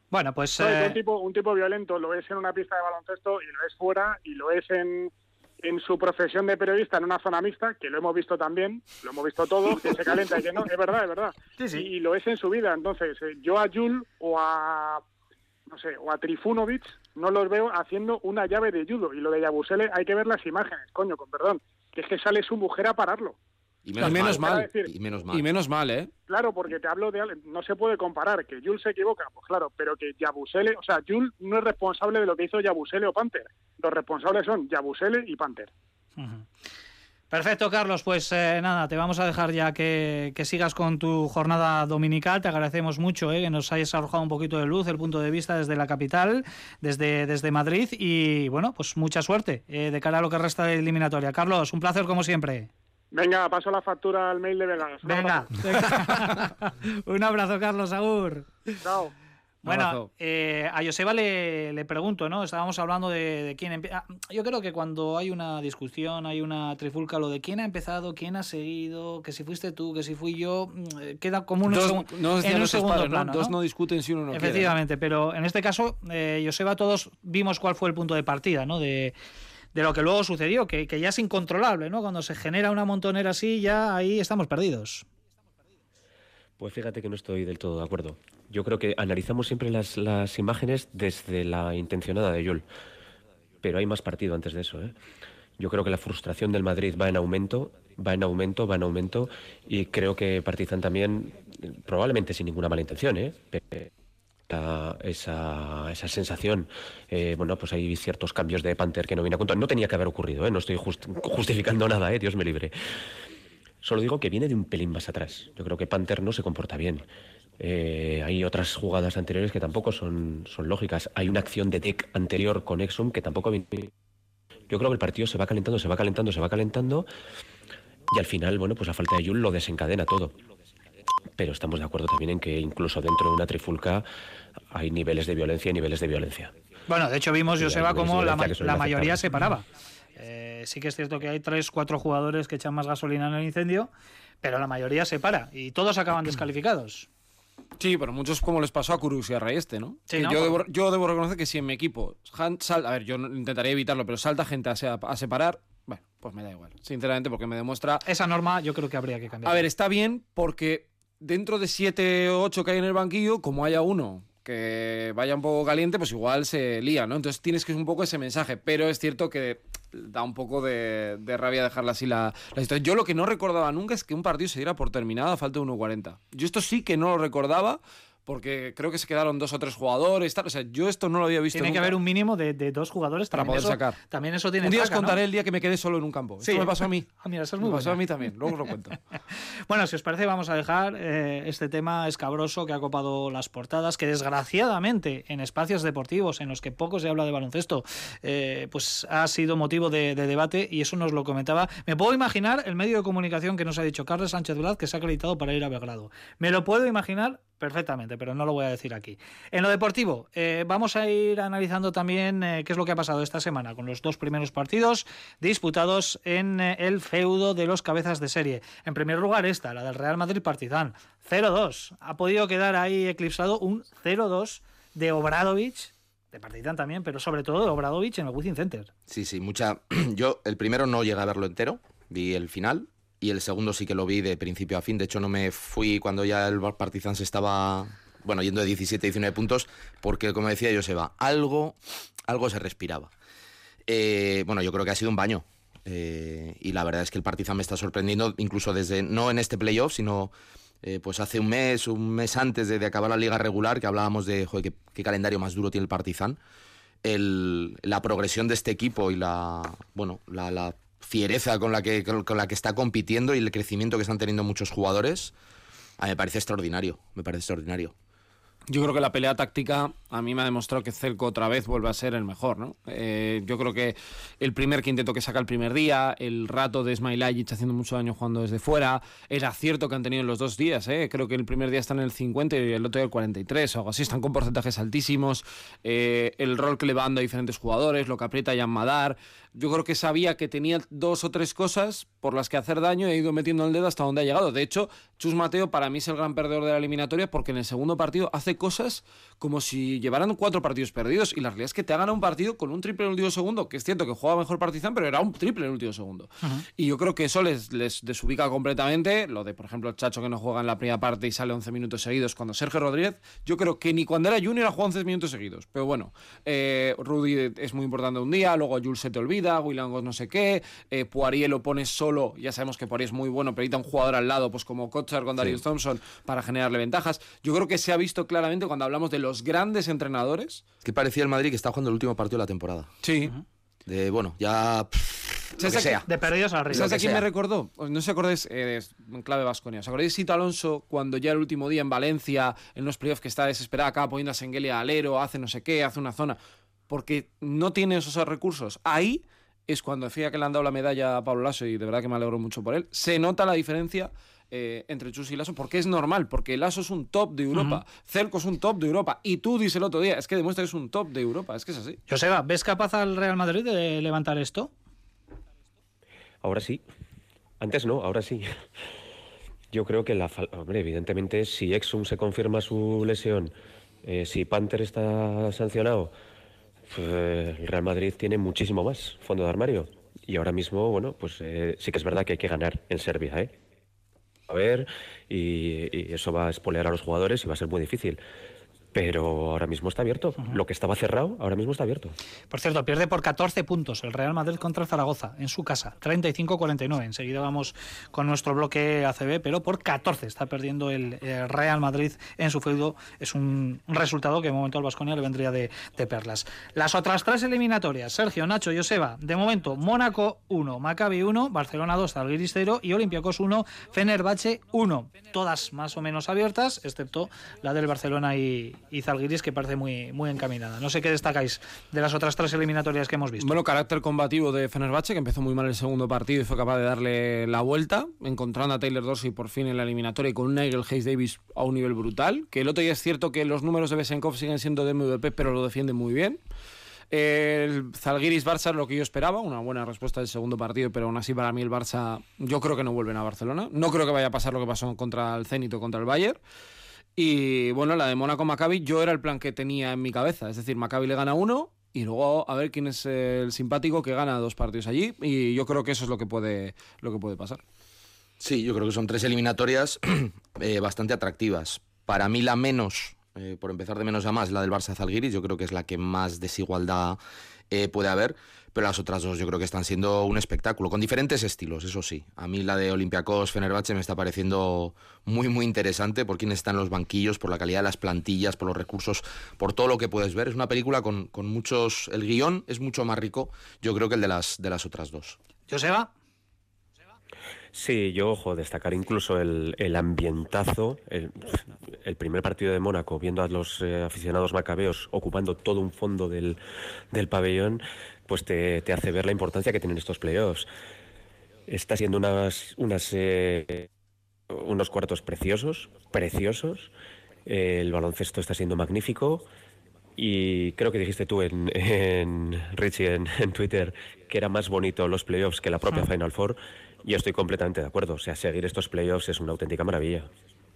Bueno, pues... No, que eh, un, tipo, un tipo violento lo es en una pista de baloncesto y lo es fuera y lo es en, en su profesión de periodista en una zona mixta, que lo hemos visto también, lo hemos visto todos, que se calienta y que no, es verdad, es verdad. Sí, sí. Y, y lo es en su vida. Entonces, eh, yo a Jul o a, no sé, o a Trifunovic no los veo haciendo una llave de judo. Y lo de Yabusele hay que ver las imágenes, coño, con perdón, que es que sale su mujer a pararlo. Y Y menos mal. Decir, Y menos mal. Y menos mal, ¿eh? Claro, porque te hablo de... No se puede comparar que Jules se equivoca, pues claro, pero que Yabusele... O sea, Jules no es responsable de lo que hizo Yabusele o Panther. Los responsables son Yabusele y Panther. Perfecto, Carlos. Pues eh, nada, te vamos a dejar ya que, que sigas con tu jornada dominical. Te agradecemos mucho eh, que nos hayas arrojado un poquito de luz, el punto de vista desde la capital, desde, desde Madrid. Y bueno, pues mucha suerte eh, de cara a lo que resta de eliminatoria. Carlos, un placer como siempre. Venga, paso la factura al mail de Vegas. Venga, un abrazo, Carlos Agur. Chao. Bueno, eh, a Joseba le, le pregunto, ¿no? Estábamos hablando de, de quién empieza. Yo creo que cuando hay una discusión, hay una trifulca, lo de quién ha empezado, quién ha seguido, que si fuiste tú, que si fui yo, mm, eh, queda como un, Dos, no en un segundo padres, ¿no? plano. Dos ¿no? discuten si uno no quiere, ¿no? Efectivamente, pero en este caso, eh, Joseba, todos vimos cuál fue el punto de partida, ¿no? De, de lo que luego sucedió, que, ya es incontrolable, ¿no? Cuando se genera una montonera así, ya ahí estamos perdidos. Pues fíjate que no estoy del todo de acuerdo. Yo creo que analizamos siempre las, las imágenes desde la intencionada de Yul. Pero hay más partido antes de eso. ¿eh? Yo creo que la frustración del Madrid va en aumento, va en aumento, va en aumento. Y creo que Partizan también, probablemente sin ninguna mala intención, ¿eh? Esa, esa sensación. Eh, bueno, pues hay ciertos cambios de Panther que no viene a cuento. No tenía que haber ocurrido, ¿eh? no estoy just- justificando nada, ¿eh? Dios me libre. Solo digo que viene de un pelín más atrás. Yo creo que Panther no se comporta bien. Eh, hay otras jugadas anteriores que tampoco son, son lógicas. Hay una acción de deck anterior con Exum que tampoco viene. Yo creo que el partido se va calentando, se va calentando, se va calentando. Y al final, bueno, pues la falta de Yul lo desencadena todo. Pero estamos de acuerdo también en que incluso dentro de una trifulca hay niveles de violencia y niveles de violencia. Bueno, de hecho vimos, Joseba, como la, ma- mayoría se paraba. Eh, sí que es cierto que hay tres, cuatro jugadores que echan más gasolina en el incendio, pero la mayoría se para y todos acaban descalificados. Sí, pero muchos como les pasó a Kurus y a Rayeste, ¿no? Sí, ¿no? yo, debo, yo debo reconocer que si en mi equipo han- sal- a ver, yo intentaría evitarlo, pero salta gente a separar, bueno, pues me da igual, sinceramente, porque me demuestra... Esa norma yo creo que habría que cambiar. A ver, está bien porque dentro de 7 o 8 que hay en el banquillo, como haya uno que vaya un poco caliente, pues igual se lía, ¿no? Entonces tienes que un poco ese mensaje, pero es cierto que da un poco de, de rabia dejarla así la. Yo lo que no recordaba nunca es que un partido se diera por terminado a falta de 1.40. Yo esto sí que no lo recordaba porque creo que se quedaron dos o tres jugadores, tal. O sea, yo esto no lo había visto tiene que haber un mínimo de, de dos jugadores Para poder eso- sacar. También eso tiene Un día os contaré el día que me quedé solo en un campo. Sí. Esto me pasó a mí. Ah, mira, esa es me muy pasó a buena. mí también, luego os lo cuento. Bueno, si os parece, vamos a dejar eh, este tema escabroso que ha copado las portadas, que desgraciadamente en espacios deportivos en los que poco se habla de baloncesto, eh, pues ha sido motivo de, de debate y eso nos lo comentaba. Me puedo imaginar el medio de comunicación que nos ha dicho Carlos Sánchez Blaz que se ha acreditado para ir a Belgrado. Me lo puedo imaginar perfectamente, pero no lo voy a decir aquí. En lo deportivo, eh, vamos a ir analizando también eh, qué es lo que ha pasado esta semana con los dos primeros partidos disputados en eh, el feudo de los cabezas de serie. En primer lugar, esta, la del Real Madrid Partizan, 0-2. Ha podido quedar ahí eclipsado un 0-2 de Obradovich, de Partizan también, pero sobre todo de Obradovich en el Wizzing Center. Sí, sí, mucha. Yo el primero no llegué a verlo entero, vi el final y el segundo sí que lo vi de principio a fin. De hecho, no me fui cuando ya el Partizan se estaba, bueno, yendo de 17 a 19 puntos, porque como decía Joseba, algo, algo se respiraba. Eh, bueno, yo creo que ha sido un baño. eh, y la verdad es que el Partizan me está sorprendiendo, incluso desde, no en este playoff, sino eh, pues hace un mes, un mes antes de, acabar la liga regular, que hablábamos de, joder, qué, calendario más duro tiene el Partizan el- la progresión de este equipo y la bueno la fiereza con la que con, la que está compitiendo y el crecimiento que están teniendo muchos jugadores a mí me parece extraordinario me parece extraordinario Yo creo que la pelea táctica a mí me ha demostrado que Celco otra vez vuelve a ser el mejor, ¿no? Eh, yo creo que el primer quinteto que saca el primer día, el rato de Smailajic haciendo mucho daño jugando desde fuera, el acierto que han tenido en los dos días, ¿eh? Creo que el primer día están en el 50 y el otro día el 43 o algo así, están con porcentajes altísimos, eh, el rol que le va dando a diferentes jugadores, lo que aprieta Jan Madar, yo creo que sabía que tenía dos o tres cosas por las que hacer daño y ha ido metiendo el dedo hasta donde ha llegado. De hecho, Chus Mateo para mí es el gran perdedor de la eliminatoria porque en el segundo partido hace cosas como si llevaran cuatro partidos perdidos y la realidad es que te ha ganado un partido con un triple en el último segundo, que es cierto que juega mejor Partizan, pero era un triple en el último segundo. Y yo creo que eso les, les desubica completamente. Lo de, por ejemplo, el Chacho que no juega en la primera parte y sale 11 minutos seguidos cuando Sergio Rodríguez, yo creo que ni cuando era Junior ha jugado 11 minutos seguidos. Pero bueno, eh, Rudy es muy importante un día, luego Jules se te olvida, Willangos no sé qué, eh, Poirier lo pones solo, ya sabemos que Poirier es muy bueno, pero necesita un jugador al lado, pues como Kotsar con Darius Thompson, para generarle ventajas. Yo creo que se ha visto claramente cuando hablamos de los grandes entrenadores. que parecía el Madrid que está jugando el último partido de la temporada Sí. de bueno ya pff, lo ¿Sabes que a qué- sea De perdidos al río. ¿Sabes a quién me recordó? Os- No os acordáis, eh, es en clave Vasconia. ¿Os acordáis de Sito Alonso cuando ya el último día en Valencia, en los playoffs, que está desesperada acá poniendo a Sengelia alero, hace no sé qué, hace una zona? Porque no tiene esos recursos. Ahí es cuando decía que le han dado la medalla a Pablo Lasso y de verdad que me alegro mucho por él, se nota la diferencia eh, entre Chus y Lasso porque es normal, porque Lasso es un top de Europa, Celco es un top de Europa y tú dices el otro día, es que demuestra que es un top de Europa, es que es así. Joseba, ¿ves capaz al Real Madrid de levantar esto? Ahora sí. Antes no, ahora sí. Yo creo que la fal- hombre, evidentemente, si Exum se confirma su lesión, eh, si Panther está sancionado, pues, el Real Madrid tiene muchísimo más fondo de armario. Y ahora mismo, bueno, pues eh, sí que es verdad que hay que ganar en Serbia, ¿eh? A ver, y, y eso va a espolear a los jugadores y va a ser muy difícil. Pero ahora mismo está abierto. Lo que estaba cerrado, ahora mismo está abierto. Por cierto, pierde por 14 puntos el Real Madrid contra el Zaragoza en su casa, 35-49. Enseguida vamos con nuestro bloque ACB, pero por 14 está perdiendo el, Real Madrid en su feudo. Es un resultado que de momento al Vasconia le vendría de, de perlas. Las otras tres eliminatorias, Sergio, Nacho, Joseba, de momento Mónaco 1, Maccabi 1, Barcelona 2, Zalgiris 0 y Olympiacos 1, Fenerbahce 1. Todas más o menos abiertas, excepto la del Barcelona y, y Zalgiris, que parece muy, muy encaminada. No sé qué destacáis de las otras tres eliminatorias que hemos visto. Bueno, carácter combativo de Fenerbahce, que empezó muy mal el segundo partido y fue capaz de darle la vuelta, encontrando a Taylor Dorsey por fin en la eliminatoria y con un Nigel Hayes Davis a un nivel brutal. Que el otro día es cierto que los números de Besenkov siguen siendo de MVP, pero lo defiende muy bien. El Zalgiris Barça es lo que yo esperaba, una buena respuesta del segundo partido, pero aún así para mí el Barça, yo creo que no vuelven a Barcelona. No creo que vaya a pasar lo que pasó contra el Zenit o contra el Bayern. Y bueno, la de Mónaco Maccabi, yo era el plan que tenía en mi cabeza. Es decir, Maccabi le gana uno y luego a ver quién es el simpático que gana dos partidos allí. Y yo creo que eso es lo que puede, lo que puede pasar. Sí, yo creo que son tres eliminatorias eh, bastante atractivas. Para mí la menos, eh, por empezar de menos a más, la del Barça Zalgiris, yo creo que es la que más desigualdad eh, puede haber, pero las otras dos yo creo que están siendo un espectáculo, con diferentes estilos, eso sí. A mí la de Olympiacos Fenerbahce me está pareciendo muy, muy interesante por quién está en los banquillos, por la calidad de las plantillas, por los recursos, por todo lo que puedes ver. Es una película con, con muchos... El guion es mucho más rico, yo creo que el de las, de las otras dos. Joseba. Sí, yo, ojo, destacar incluso el, el ambientazo, el, el primer partido de Mónaco, viendo a los eh, aficionados macabeos ocupando todo un fondo del, del pabellón, pues te, te hace ver la importancia que tienen estos playoffs. Está siendo unas, unas, eh, unos cuartos preciosos, preciosos. Eh, el baloncesto está siendo magnífico. Y creo que dijiste tú en, en Richie en, en Twitter que era más bonito los playoffs que la propia Final Four. Y estoy completamente de acuerdo. O sea, seguir estos playoffs es una auténtica maravilla.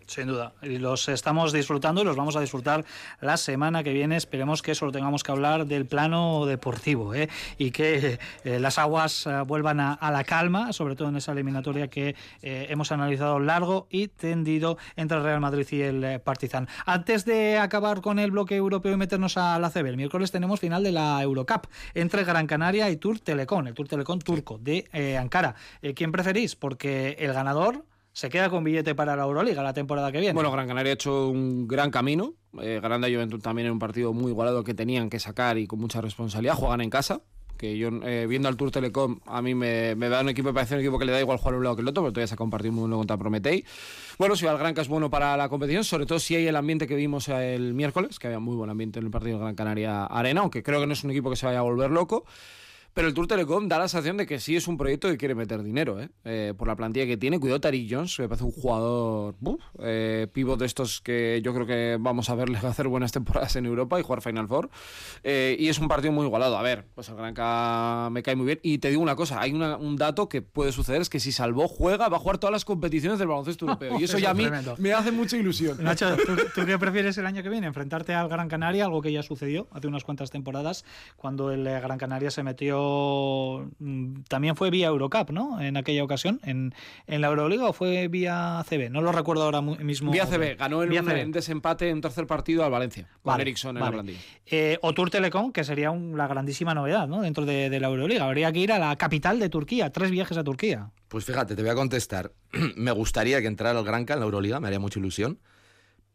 Sin duda. Y los estamos disfrutando y los vamos a disfrutar la semana que viene. Esperemos que solo tengamos que hablar del plano deportivo ¿eh? y que eh, las aguas eh, vuelvan a, a, la calma, sobre todo en esa eliminatoria que eh, hemos analizado largo y tendido entre el Real Madrid y el eh, Partizan. Antes de acabar con el bloque europeo y meternos a la CB, el miércoles tenemos final de la Eurocup entre Gran Canaria y Tour Telecom, el Tour Telecom turco de eh, Ankara. ¿Quién preferís? Porque el ganador se queda con billete para la Euroliga la temporada que viene. Bueno, Gran Canaria ha hecho un gran camino. Eh, Granda y Juventud también en un partido muy igualado que tenían que sacar y con mucha responsabilidad. Juegan en casa. Que yo, eh, viendo al Tour Telecom, a mí me, me, da un equipo, me parece un equipo que le da igual jugar un lado que el otro, pero todavía se ha compartido muy bueno contra Prometei. Bueno, si va al Granca es bueno para la competición, sobre todo si hay el ambiente que vimos el miércoles, que había muy buen ambiente en el partido de Gran Canaria Arena, aunque creo que no es un equipo que se vaya a volver loco. Pero el Tour Telecom da la sensación de que sí es un proyecto que quiere meter dinero, ¿eh? Eh, por la plantilla que tiene. Cuidado, Tariq Jones, me parece un jugador uf, eh, pivot de estos que yo creo que vamos a verle hacer buenas temporadas en Europa y jugar Final Four. Eh, y es un partido muy igualado. A ver, pues el Granca me cae muy bien. Y te digo una cosa, hay una, un dato que puede suceder, es que si Salvó juega, va a jugar todas las competiciones del baloncesto europeo. Y eso, eso ya a mí tremendo. me hace mucha ilusión. Nacho, ¿tú, ¿tú, qué prefieres el año que viene? ¿Enfrentarte al Gran Canaria, algo que ya sucedió hace unas cuantas temporadas, cuando el Gran Canaria se metió también fue vía Eurocup, ¿no? En aquella ocasión, en, en la Euroliga o fue vía CB, no lo recuerdo ahora mismo. Vía CB, ganó en un CB. desempate en tercer partido al Valencia, con vale, Ericsson en vale. la plantilla. Eh, o Tour Telecom, que sería un, la grandísima novedad, ¿no? Dentro de, de la Euroliga. Habría que ir a la capital de Turquía, tres viajes a Turquía. Pues fíjate, te voy a contestar. me gustaría que entrara el Granca en la Euroliga, me haría mucha ilusión,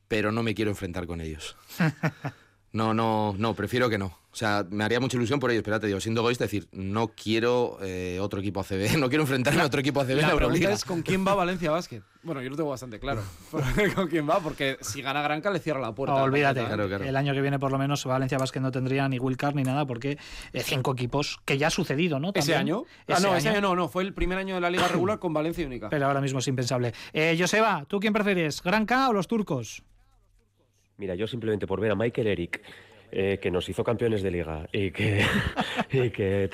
pero no me quiero enfrentar con ellos. No, no, no, prefiero que no. O sea, me haría mucha ilusión por ello, pero te digo, siendo egoísta, decir, no quiero eh, otro equipo ACB, no quiero enfrentarme a otro equipo ACB en la La pregunta Euroliga. es con quién va Valencia Basket. Bueno, yo lo tengo bastante claro. con quién va, porque si gana Granca le cierra la puerta. No, olvídate. Claro, claro. El año que viene, por lo menos, Valencia Basket no tendría ni Will Carr ni nada, porque eh, cinco equipos, que ya ha sucedido, ¿no? ¿Ese También. año? ah, Ese no, ese año no, no. Fue el primer año de la liga regular con Valencia y Única. Pero ahora mismo es impensable. Eh, Joseba, ¿tú quién prefieres? ¿Gran K o los turcos? Mira, yo simplemente por ver a Michael Eric, eh, que nos hizo campeones de liga y que, y que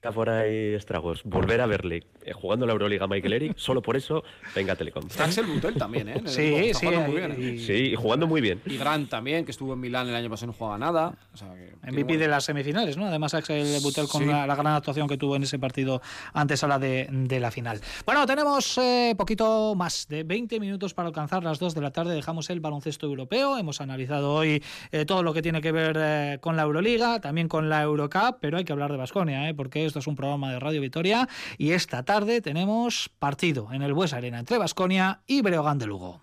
por ahí estragos, volver a verle eh, jugando la Euroliga Michael Eric, solo por eso, venga Telecom. Está Axel Butel también, ¿eh? Sí, sí, jugando muy y- bien, ¿eh? y- Sí, y jugando muy bien. Y Grant también, que estuvo en Milán el año pasado y no jugaba nada. O sea, que MVP de las semifinales, ¿no? Además, Axel Butel con Sí. la, la gran actuación que tuvo en ese partido antes a la de, de la final. Bueno, tenemos eh, poquito más de 20 minutos para alcanzar las 2 de la tarde. Dejamos el baloncesto europeo. Hemos analizado hoy eh, todo lo que tiene que ver eh, con la Euroliga, también con la Eurocup, pero hay que hablar de Basconia, ¿eh? porque esto es un programa de Radio Vitoria y esta tarde tenemos partido en el Bues Arena entre Basconia y Breogán de Lugo.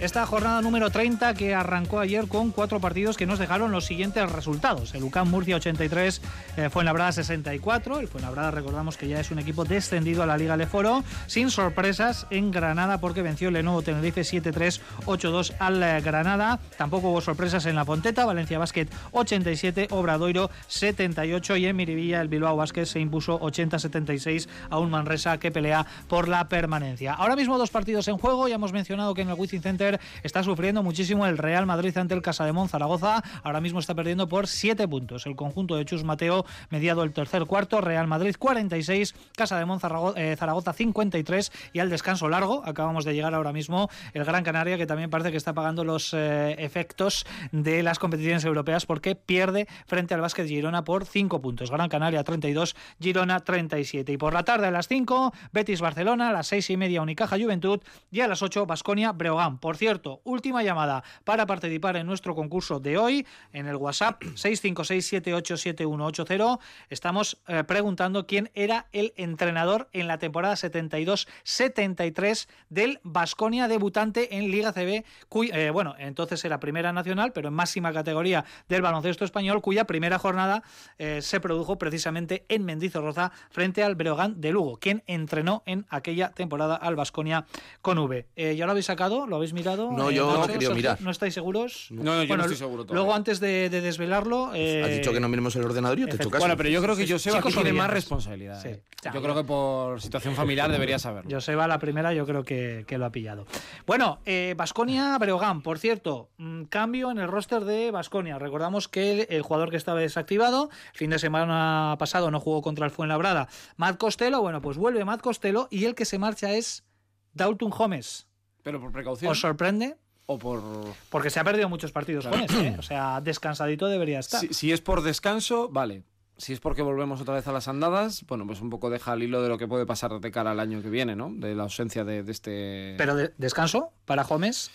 Esta jornada número 30 que arrancó ayer con cuatro partidos que nos dejaron los siguientes resultados. El UCAM Murcia 83, eh, Fuenlabrada 64. El Fuenlabrada recordamos que ya es un equipo descendido a la Liga Leforo, sin sorpresas en Granada porque venció el Lenovo Tenerife 7-3, 8-2 al eh, Granada. Tampoco hubo sorpresas en la Ponteta, Valencia Basket 87, Obradoiro 78 y en Miribilla el Bilbao Basket se impuso 80-76 a un Manresa que pelea por la permanencia. Ahora mismo dos partidos en juego, ya hemos mencionado que en el Wizzing Center está sufriendo muchísimo el Real Madrid ante el Casademón Zaragoza, ahora mismo está perdiendo por 7 puntos. El conjunto de Chus Mateo mediado el tercer cuarto, Real Madrid 46, Casademón Zarago- eh, Zaragoza 53 y al descanso largo, acabamos de llegar ahora mismo el Gran Canaria que también parece que está pagando los eh, efectos de las competiciones europeas porque pierde frente al Básquet Girona por 5 puntos. Gran Canaria 32, Girona 37. Y por la tarde a las 5, Betis Barcelona, a las 6 y media Unicaja Juventud y a las 8 Basconia Breogán. Por cierto, última llamada para participar en nuestro concurso de hoy en el WhatsApp 656787180. Estamos eh, preguntando quién era el entrenador en la temporada 72-73 del Basconia debutante en Liga CB, cuy- eh, bueno, entonces era primera nacional, pero en máxima categoría del baloncesto español, cuya primera jornada eh, se produjo precisamente en Mendizorroza frente al Breogán de Lugo, quien entrenó en aquella temporada al Basconia con V. ¿Ya lo habéis sacado? ¿Lo habéis mirado? No, Eh, yo no he querido mirar. ¿No estáis seguros? No, no, yo Bueno, no estoy seguro todavía. Luego, antes de, de desvelarlo... eh, Has dicho que no miremos el ordenador y yo te he hecho caso. Bueno, pero yo creo que Joseba aquí tiene más responsabilidad. Sí. ¿eh? Ya, Yo ya. creo que por situación familiar debería saberlo. Joseba, la primera, yo creo que, que lo ha pillado. Bueno, Basconia Breogán, por cierto, mm, cambio en el roster de Basconia. Recordamos que el, el jugador que estaba desactivado, el fin de semana pasado no jugó contra el Fuenlabrada, Matt Costello. Bueno, pues vuelve Matt Costello y el que se marcha es Dalton Holmes. Pero por precaución. ¿Os sorprende? o por. Porque se ha perdido muchos partidos con eso, ¿eh? O sea, descansadito debería estar. Si, si es por descanso, vale. Si es porque volvemos otra vez a las andadas, bueno, pues un poco deja el hilo de lo que puede pasar de cara al año que viene, ¿no? De la ausencia de, de este. Pero de- descanso para Holmes.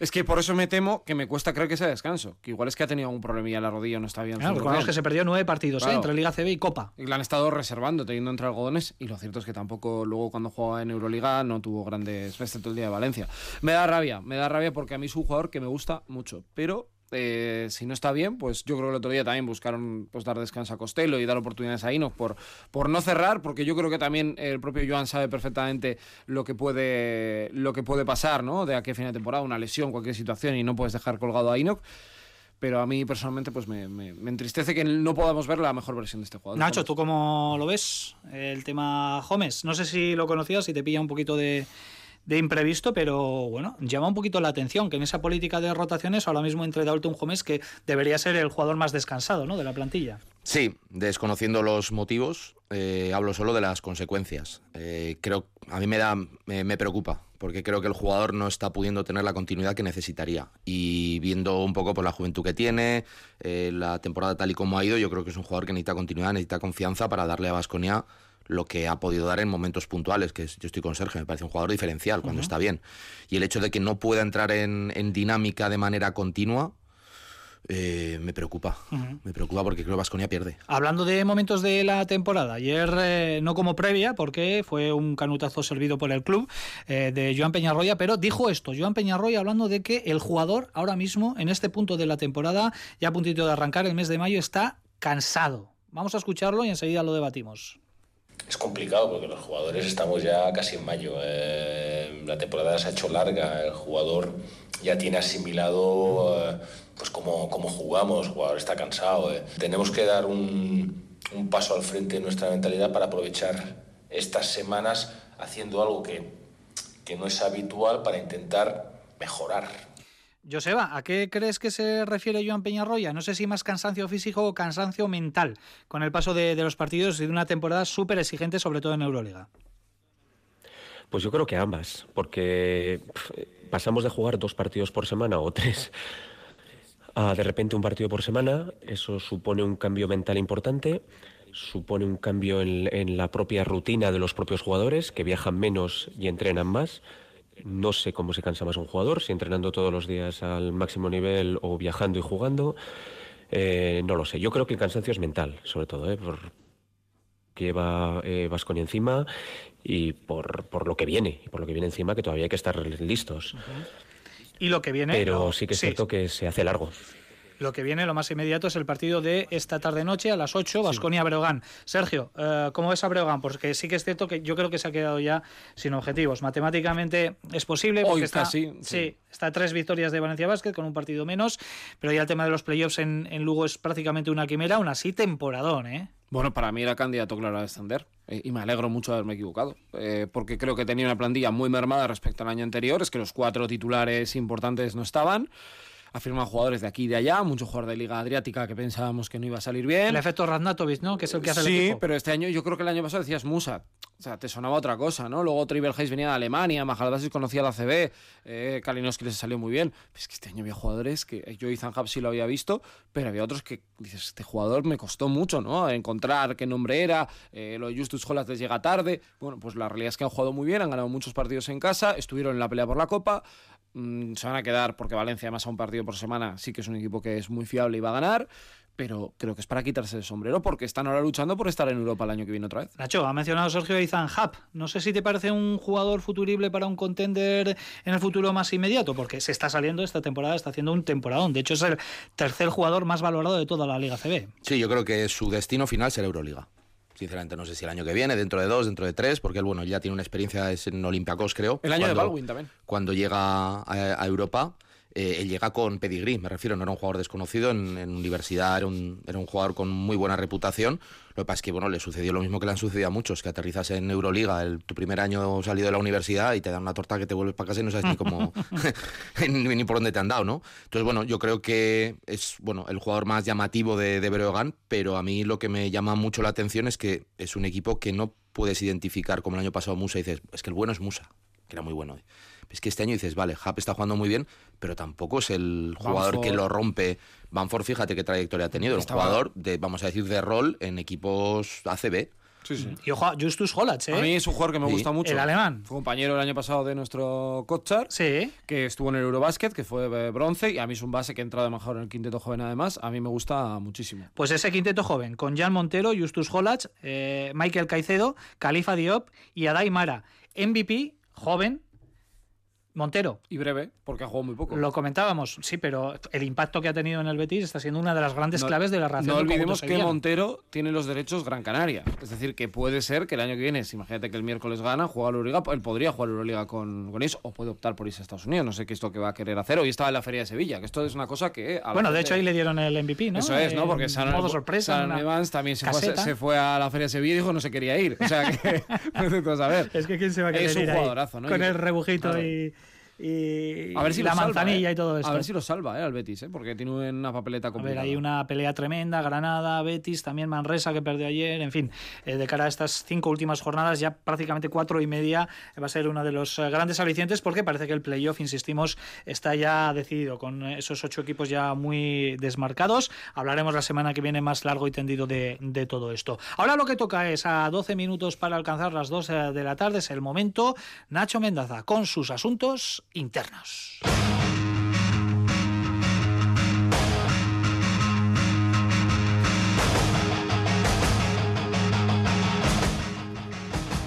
Es que por eso me temo que me cuesta creer que sea descanso. Que igual es que ha tenido algún problemilla en la rodilla, no está bien. Claro, 100%. recordamos que se perdió nueve partidos ¿eh? Entre Liga CB y Copa. Y la han estado reservando, teniendo entre algodones. Y lo cierto es que tampoco luego cuando jugaba en Euroliga no tuvo grandes excepto el día de Valencia. Me da rabia, me da rabia porque a mí es un jugador que me gusta mucho. Pero eh, si no está bien, pues yo creo que el otro día también buscaron pues, dar descanso a Costello y dar oportunidades a Inox por, por no cerrar, porque yo creo que también el propio Joan sabe perfectamente lo que puede, lo que puede pasar, ¿no? De aquí a fin de temporada, una lesión, cualquier situación, y no puedes dejar colgado a Inox. Pero a mí personalmente pues me, me- me entristece que no podamos ver la mejor versión de este jugador. Nacho, ¿tú cómo lo ves? El tema Gómez. No sé si lo conocías, si te pilla un poquito de, de imprevisto, pero bueno, llama un poquito la atención que en esa política de rotaciones ahora mismo entre Dalton Gómez, que debería ser el jugador más descansado ¿no? de la plantilla. Sí, desconociendo los motivos, eh, hablo solo de las consecuencias. Eh, creo, a mí me da, me, preocupa, porque creo que el jugador no está pudiendo tener la continuidad que necesitaría. Y viendo un poco por la juventud que tiene, eh, la temporada tal y como ha ido, yo creo que es un jugador que necesita continuidad, necesita confianza para darle a Vasconia lo que ha podido dar en momentos puntuales, que yo estoy con Sergio, me parece un jugador diferencial cuando está bien. Y el hecho de que no pueda entrar en, en dinámica de manera continua, eh, me preocupa. Me preocupa porque creo que Vasconia pierde. Hablando de momentos de la temporada, ayer eh, no como previa, porque fue un canutazo servido por el club eh, de Joan Peñarroya, pero dijo esto, Joan Peñarroya hablando de que el jugador ahora mismo, en este punto de la temporada, ya a puntito de arrancar el mes de mayo, está cansado. Vamos a escucharlo y enseguida lo debatimos. Es complicado porque los jugadores estamos ya casi en mayo. eh, la temporada se ha hecho larga, el jugador ya tiene asimilado eh, pues cómo, cómo jugamos, el jugador está cansado. eh. Tenemos que dar un, un paso al frente en nuestra mentalidad para aprovechar estas semanas haciendo algo que, que no es habitual para intentar mejorar. Joseba, ¿a qué crees que se refiere Joan Peñarroya? No sé si más cansancio físico o cansancio mental con el paso de, los partidos y de una temporada súper exigente, sobre todo en Euroliga. Pues yo creo que ambas, porque pasamos de jugar dos partidos por semana o tres a de repente un partido por semana. Eso supone un cambio mental importante, supone un cambio en la propia rutina de los propios jugadores, que viajan menos y entrenan más. No sé cómo se cansa más un jugador, si entrenando todos los días al máximo nivel o viajando y jugando. Eh, no lo sé. Yo creo que el cansancio es mental, sobre todo, ¿eh? por, que lleva eh, Vasconia encima y por, por lo que viene, y por lo que viene encima, que todavía hay que estar listos. Y lo que viene. Pero sí que es cierto que se hace largo. Lo que viene, lo más inmediato, es el partido de esta tarde-noche a las 8, Basconia-Breogán. Sergio, eh, ¿cómo ves a Breogán? Porque sí que es cierto que yo creo que se ha quedado ya sin objetivos. Matemáticamente es posible, porque Hoy está, casi, sí. sí, está a tres victorias de Valencia Basket con un partido menos, pero ya el tema de los playoffs en, en Lugo es prácticamente una quimera, aún así temporadón, ¿eh? Bueno, para mí era candidato claro a descender eh, y me alegro mucho de haberme equivocado, eh, porque creo que tenía una plantilla muy mermada respecto al año anterior, es que los cuatro titulares importantes no estaban, afirman jugadores de aquí y de allá, muchos jugadores de Liga Adriática que pensábamos que no iba a salir bien. El efecto Raznatovic, ¿no? Que es el que hace sí, el equipo. pero este año yo creo que el año pasado decías Musa. O sea, te sonaba otra cosa, ¿no? Luego Tribal Hayes venía de Alemania, Majaldasis conocía la CB, eh, Kalinowski les salió muy bien. Pues es que este año había jugadores que yo Ethan Hub sí lo había visto, pero había otros que dices, este jugador me costó mucho, ¿no? Encontrar qué nombre era, eh, lo de Justus Hollas les llega tarde. Bueno, pues la realidad es que han jugado muy bien, han ganado muchos partidos en casa, estuvieron en la pelea por la Copa. Mm, se van a quedar porque Valencia, además, a un partido por semana, sí que es un equipo que es muy fiable y va a ganar. Pero creo que es para quitarse el sombrero porque están ahora luchando por estar en Europa el año que viene otra vez. Nacho, ha mencionado Sergio Izan Hub. No sé si te parece un jugador futurible para un contender en el futuro más inmediato, porque se está saliendo esta temporada, está haciendo un temporadón. De hecho, es el tercer jugador más valorado de toda la Liga CB. Sí, yo creo que su destino final será Euroliga. Sinceramente, no sé si el año que viene, dentro de dos, dentro de tres, porque él, bueno, ya tiene una experiencia es en Olympiacos, creo. El año de Baldwin también. Cuando llega a, a Europa, eh, él llega con pedigrí, me refiero, no era un jugador desconocido, en, en universidad era un, era un jugador con muy buena reputación. Lo que pasa es que, bueno, le sucedió lo mismo que le han sucedido a muchos, que aterrizas en Euroliga el, tu primer año salido de la universidad y te dan una torta que te vuelves para casa y no sabes ni cómo, ni, ni por dónde te han dado, ¿no? Entonces, bueno, yo creo que es, bueno, el jugador más llamativo de, de Breogán, pero a mí lo que me llama mucho la atención es que es un equipo que no puedes identificar como el año pasado Musa y dices, es que el bueno es Musa, que era muy bueno. Es que este año dices, vale, Hap está jugando muy bien, pero tampoco es el jugador que lo rompe. Banford, fíjate qué trayectoria ha tenido. Un jugador de, vamos a decir, de rol en equipos ACB. Sí, sí. Y ojo, Justus Hollatz, ¿eh? A mí es un jugador que me Sí. gusta mucho. El alemán. Fue compañero el año pasado de nuestro Kochar, Sí. que estuvo en el Eurobasket, que fue eh, bronce, y a mí es un base que ha entrado mejor en el quinteto joven además. A mí me gusta muchísimo. Pues ese quinteto joven, con Jan Montero, Justus Hollatz, eh, Michael Caicedo, Califa Diop y Adai Mara. MVP, joven, Montero. Y breve, porque ha jugado muy poco. Lo comentábamos, sí, pero el impacto que ha tenido en el Betis está siendo una de las grandes No- claves de la reacción No olvidemos que. Montero tiene los derechos Gran Canaria. Es decir, que puede ser que el año que viene, si imagínate que el miércoles gana, juega la Euroliga, él podría jugar la Euroliga con, con ellos o puede optar por irse a Estados Unidos. No sé qué es lo que va a querer hacer. Hoy estaba en la Feria de Sevilla, que esto es una cosa que... Bueno, de gente- hecho ahí le dieron el MVP, ¿no? Eso es, ¿no? Porque En Sharon, modo sorpresa. una Evans también se fue, caseta. se fue a la Feria de Sevilla y dijo no se quería ir. O sea que, no te a saber. Es que quién se va a querer Es un ir ahí jugadorazo, ¿no? Con Y- el rebujito claro. y, y A ver si la salva, manzanilla ¿eh? y todo esto. A ver si lo salva, ¿eh? Al Betis, ¿eh? Porque tiene una papeleta A ver, complicada. hay una pelea tremenda, Granada, Betis, también Manresa que perdió ayer, en fin, eh, de cara a estas cinco últimas jornadas, ya prácticamente cuatro y media, va a ser uno de los eh, grandes alicientes porque parece que el playoff, insistimos, está ya decidido, con esos ocho equipos ya muy desmarcados. Hablaremos la semana que viene más largo y tendido de, de todo esto. Ahora lo que toca es a 12 minutos para alcanzar las 2 de la tarde, es el momento, Nacho Mendaza con sus asuntos internos.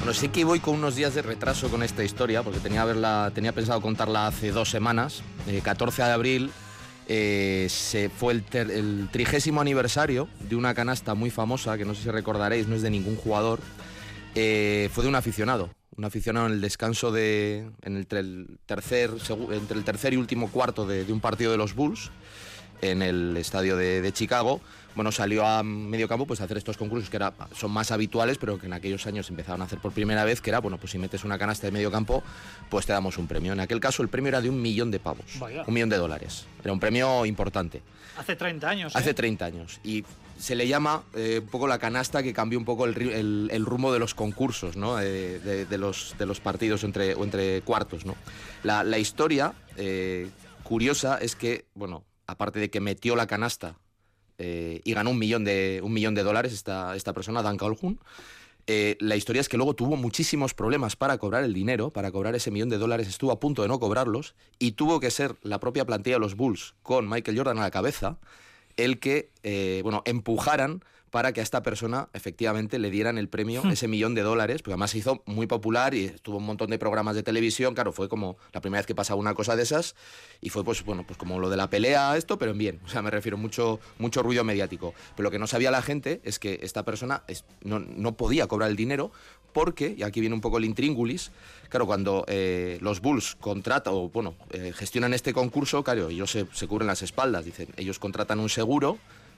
Bueno, sí que voy con unos días de retraso con esta historia, porque tenía, verla, tenía pensado contarla hace dos semanas. Eh, el 14 de abril eh, se fue el, trigésimo aniversario de una canasta muy famosa, que no sé si recordaréis, no es de ningún jugador, eh, fue de un aficionado, un aficionado en el descanso de. El, tercer, entre el tercer y último cuarto de, un partido de los Bulls en el estadio de Chicago. Bueno, salió a medio campo pues, a hacer estos concursos que era, son más habituales, pero que en aquellos años se empezaron a hacer por primera vez, que era, bueno, pues si metes una canasta de medio campo, pues te damos un premio. En aquel caso el premio era de un millón de pavos, Vaya. un millón de dólares. Era un premio importante. Hace 30 años. Hace ¿eh? 30 años. Y se le llama eh, un poco la canasta que cambió un poco el, ri- el- el rumbo de los concursos, ¿no? Eh, de, de los, de los partidos entre, o entre cuartos, ¿no? La, la historia curiosa es que, bueno, aparte de que metió la canasta eh, y ganó un millón de, un millón de dólares esta, esta persona, Dan Calhoun, eh, la historia es que luego tuvo muchísimos problemas para cobrar el dinero, para cobrar ese millón de dólares, estuvo a punto de no cobrarlos y tuvo que ser la propia plantilla de los Bulls con Michael Jordan a la cabeza el que, eh, bueno, empujaran para que a esta persona efectivamente le dieran el premio, ese millón de dólares, porque además se hizo muy popular y estuvo un montón de programas de televisión, claro, fue como la primera vez que pasaba una cosa de esas y fue pues bueno, pues como lo de la pelea esto, pero en bien, o sea, me refiero mucho mucho ruido mediático, pero lo que no sabía la gente es que esta persona es- no, no podía cobrar el dinero porque, y aquí viene un poco el intríngulis, claro, cuando eh, los Bulls contratan, o bueno, eh, gestionan este concurso, claro, ellos se, se cubren las espaldas, dicen, ellos contratan un seguro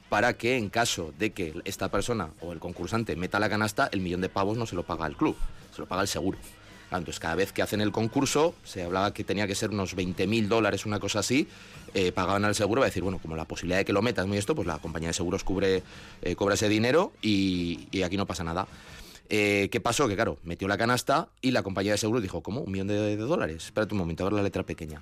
para que en caso de que esta persona o el concursante meta la canasta, el millón de pavos no se lo paga el club, se lo paga el seguro. Entonces, cada vez que hacen el concurso, se hablaba que tenía que ser unos 20 mil dólares, una cosa así, eh, pagaban al seguro, va a decir, bueno, como la posibilidad de que lo metas muy esto, pues la compañía de seguros cubre, cobra ese dinero y aquí no pasa nada. Eh, ¿Qué pasó? Que claro, metió la canasta y la compañía de seguros dijo, ¿cómo? ¿Un millón de, de dólares? Espérate un momento, a ver la letra pequeña.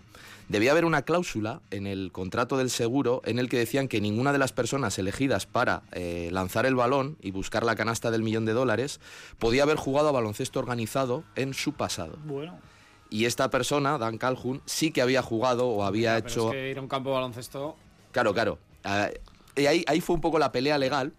Debía haber una cláusula en el contrato del seguro en el que decían que ninguna de las personas elegidas para eh, lanzar el balón y buscar la canasta del millón de dólares podía haber jugado a baloncesto organizado en su pasado. Bueno. Y esta persona, Dan Calhoun, sí que había jugado o había Pero hecho... es que ir a un campo de baloncesto. Claro, claro. Ah, y ahí, ahí fue un poco la pelea legal.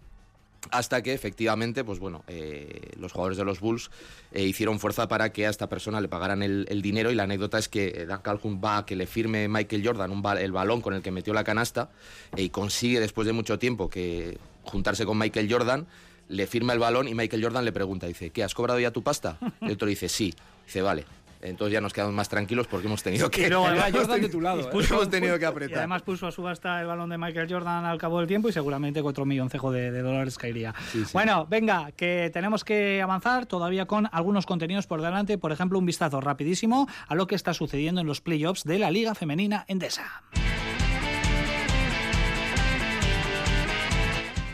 Hasta que efectivamente, pues bueno, eh, los jugadores de los Bulls eh, hicieron fuerza para que a esta persona le pagaran el, dinero. Y la anécdota es que eh, Dan Calhoun va a que le firme Michael Jordan el balón con el que metió la canasta y consigue después de mucho tiempo que juntarse con Michael Jordan, le firma el balón y Michael Jordan le pregunta, dice, ¿qué, has cobrado ya tu pasta? Y el otro dice, sí. Dice, vale. Entonces ya nos quedamos más tranquilos porque hemos tenido que... Y luego Era además Jordan de tu lado, y ¿eh? puso- Hemos tenido que Y apretar. además puso a subasta el balón de Michael Jordan al cabo del tiempo y seguramente 4 milloncejos de, de dólares caería. Sí, sí. Bueno, venga, que tenemos que avanzar todavía con algunos contenidos por delante. Por ejemplo, un vistazo rapidísimo a lo que está sucediendo en los playoffs de la Liga Femenina Endesa.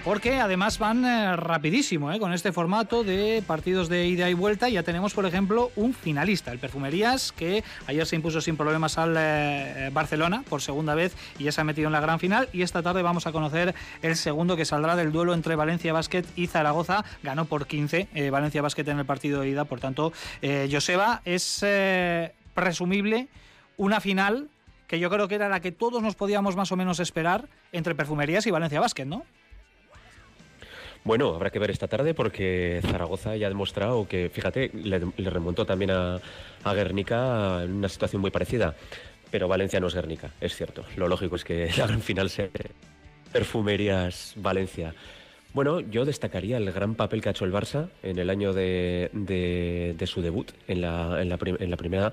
Porque además van eh, rapidísimo, ¿eh? con este formato de partidos de ida y vuelta. Ya tenemos, por ejemplo, un finalista, el Perfumerías, que ayer se impuso sin problemas al eh, Barcelona por segunda vez y ya se ha metido en la gran final. Y esta tarde vamos a conocer el segundo que saldrá del duelo entre Valencia Basket y Zaragoza. Ganó por 15 eh, Valencia Basket en el partido de ida. Por tanto, Joseba, es presumible una final que yo creo que era la que todos nos podíamos más o menos esperar entre Perfumerías y Valencia Basket, ¿no? Bueno, habrá que ver esta tarde porque Zaragoza ya ha demostrado que, fíjate, le, le remontó también a, Guernica en una situación muy parecida. Pero Valencia no es Guernica, es cierto. Lo lógico es que la gran final sea Perfumerías Valencia. Bueno, yo destacaría el gran papel que ha hecho el Barça en el año de, su debut en la, primera,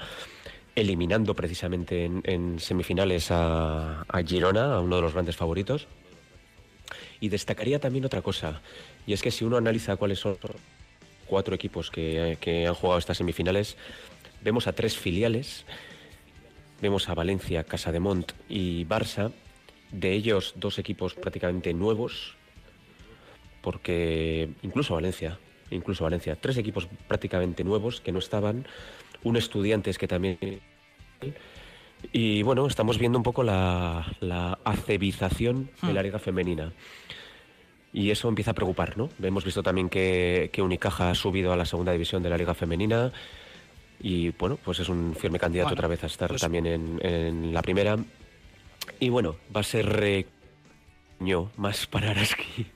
eliminando precisamente en, en semifinales a, a Girona, a uno de los grandes favoritos. Y destacaría también otra cosa, y es que si uno analiza cuáles son cuatro equipos que, que han jugado estas semifinales, vemos a tres filiales, vemos a Valencia, Casa de Mont y Barça, de ellos dos equipos prácticamente nuevos, porque incluso Valencia, incluso Valencia, tres equipos prácticamente nuevos que no estaban, un estudiantes que también y bueno, estamos viendo un poco la, la acebización de la liga femenina. Y eso empieza a preocupar, ¿no? Hemos visto también que, que Unicaja ha subido a la segunda división de la liga femenina. Y bueno, pues es un firme candidato Bueno, otra vez a estar pues- también en, en la primera. Y bueno, va a ser más para Araski.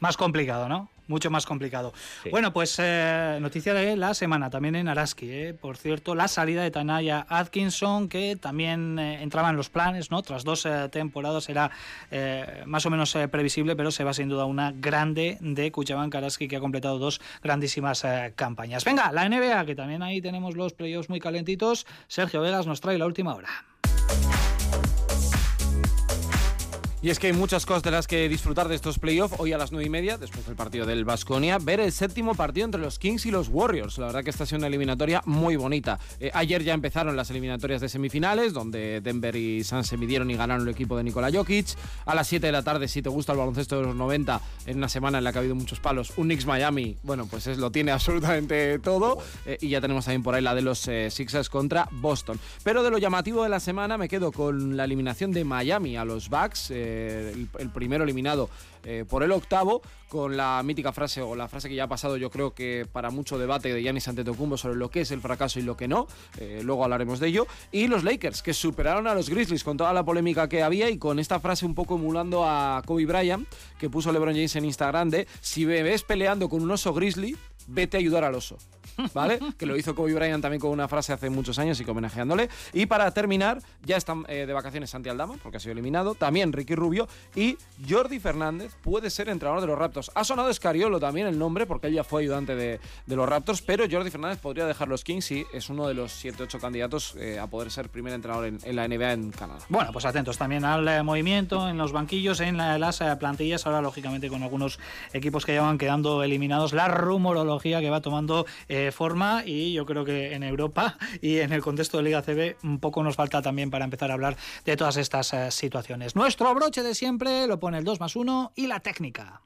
Más complicado, ¿no? Mucho más complicado. Sí. Bueno, pues eh, noticia de la semana también en Araski. eh. Por cierto, la salida de Tanaya Atkinson, que también eh, entraba en los planes, ¿no? Tras dos eh, temporadas era eh, más o menos eh, previsible, pero se va sin duda una grande de Cuchaban Araski, que ha completado dos grandísimas campañas. Venga, la NBA, que también ahí tenemos los playoffs muy calentitos. Sergio Vegas nos trae la última hora. Y es que hay muchas cosas de las que disfrutar de estos playoffs. Hoy a las 9 y media, después del partido del Basconia, ver el séptimo partido entre los Kings y los Warriors. La verdad que esta ha sido una eliminatoria muy bonita. Eh, ayer ya empezaron las eliminatorias de semifinales, donde Denver y Suns se midieron y ganaron el equipo de Nikola Jokic. A las 7 de la tarde, si te gusta el baloncesto de los 90, en una semana en la que ha habido muchos palos, un Knicks Miami, bueno, pues es, lo tiene absolutamente todo. Eh, y ya tenemos también por ahí la de los eh, Sixers contra Boston. Pero de lo llamativo de la semana me quedo con la eliminación de Miami a los Bucks, eh, el, primero eliminado eh, por el octavo, con la mítica frase o la frase que ya ha pasado yo creo que para mucho debate de Giannis Antetokounmpo sobre lo que es el fracaso y lo que no, eh, luego hablaremos de ello, y los Lakers que superaron a los Grizzlies con toda la polémica que había y con esta frase un poco emulando a Kobe Bryant que puso LeBron James en Instagram de si me ves peleando con un oso grizzly, vete a ayudar al oso. ¿Vale? que lo hizo Kobe Bryant también con una frase hace muchos años y que homenajeándole. Y para terminar, ya están eh, de vacaciones Santi Aldama, porque ha sido eliminado. También Ricky Rubio y Jordi Fernández puede ser entrenador de los Raptors. Ha sonado Escariolo también el nombre, porque él ya fue ayudante de, de los Raptors, pero Jordi Fernández podría dejar los Kings y es uno de los 7-8 candidatos eh, a poder ser primer entrenador en, la NBA en Canadá. Bueno, pues atentos también al eh, movimiento en los banquillos, en la- las plantillas, ahora lógicamente con algunos equipos que ya van quedando eliminados, la rumorología que va tomando eh, forma y yo creo que en Europa y en el contexto de Liga CB un poco nos falta también para empezar a hablar de todas estas eh, situaciones. Nuestro broche de siempre lo pone el 2 más 1 y la técnica.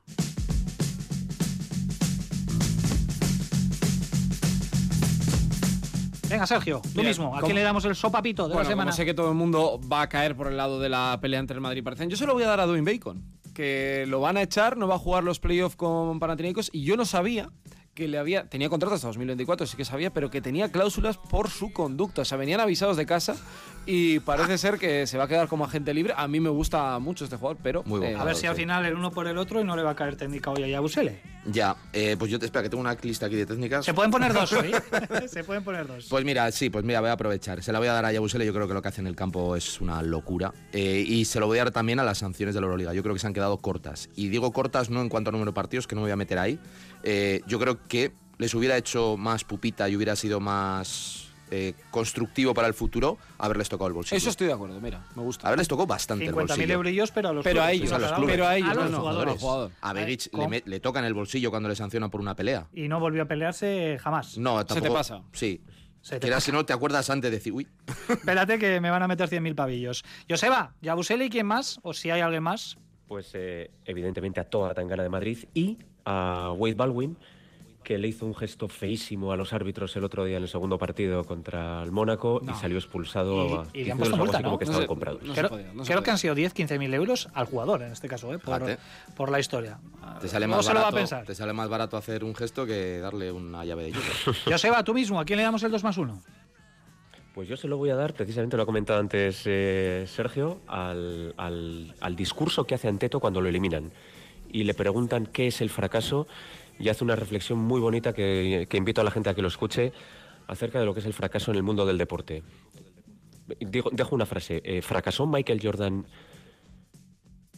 Venga, Sergio, tú Bien, mismo, ¿a quién le damos el sopapito de Bueno, la semana? como sé que todo el mundo va a caer por el lado de la pelea entre el Madrid y Partizan, yo se lo voy a dar a Dwayne Bacon, que lo van a echar, no va a jugar los playoffs con Panathinaikos y yo no sabía que le había tenía contrato hasta 2024, sí que sabía, pero que tenía cláusulas por su conducta, o sea, venían avisados de casa y parece ser que se va a quedar como agente libre. A mí me gusta mucho este jugador, pero Muy buen eh, A ver si al final el uno por el otro y no le va a caer técnica hoy a Yabusele. Ya, eh, pues yo te espera que tengo una lista aquí de técnicas. Se pueden poner dos hoy. Se pueden poner dos. Pues mira, sí, pues mira, voy a aprovechar. Se la voy a dar a Yabusele, yo creo que lo que hace en el campo es una locura. Eh, y se lo voy a dar también a las sanciones de la Euroliga. Yo creo que se han quedado cortas. Y digo cortas no en cuanto a número de partidos, que no me voy a meter ahí. Eh, yo creo que les hubiera hecho más pupita y hubiera sido más eh, constructivo para el futuro haberles tocado el bolsillo. eso estoy de acuerdo, mira, me gusta. Haberles tocado bastante el 50.000 bolsillo. eurillos, pero a los Pero a ellos, o sea, a los clubes. Pero a ellos, A no, los no, jugadores. A Begic ¿cómo? le, le tocan el bolsillo cuando le sancionan por una pelea. Y no volvió a pelearse jamás. No, te tampoco. pasa. Sí. Se te Quieras pasa. si no te acuerdas antes de decir, uy, Espérate que me van a meter 100.000 pavillos. Joseba, Yabusele y quién más, o si hay alguien más. Pues eh, evidentemente a toda la tangana de Madrid y a Wade Baldwin, que le hizo un gesto feísimo a los árbitros el otro día en el segundo partido contra el Mónaco No. y salió expulsado Y- y le han puesto multa, que No comprados. creo podía, no se creo que podía. han sido 10, 15.000 euros al jugador, en este caso, ¿eh? por, la historia. te sale, No más se lo va a barato, pensar. te sale más barato hacer un gesto que darle una llave de yoga. Joseba, tú mismo, ¿a quién le damos el 2 más 1? Pues yo se lo voy a dar, precisamente lo ha comentado antes eh, Sergio, al, al- discurso que hace Anteto cuando lo eliminan. Y le preguntan qué es el fracaso y hace una reflexión muy bonita que, invito a la gente a que lo escuche acerca de lo que es el fracaso en el mundo del deporte. Dejo una frase. eh, ¿Fracasó Michael Jordan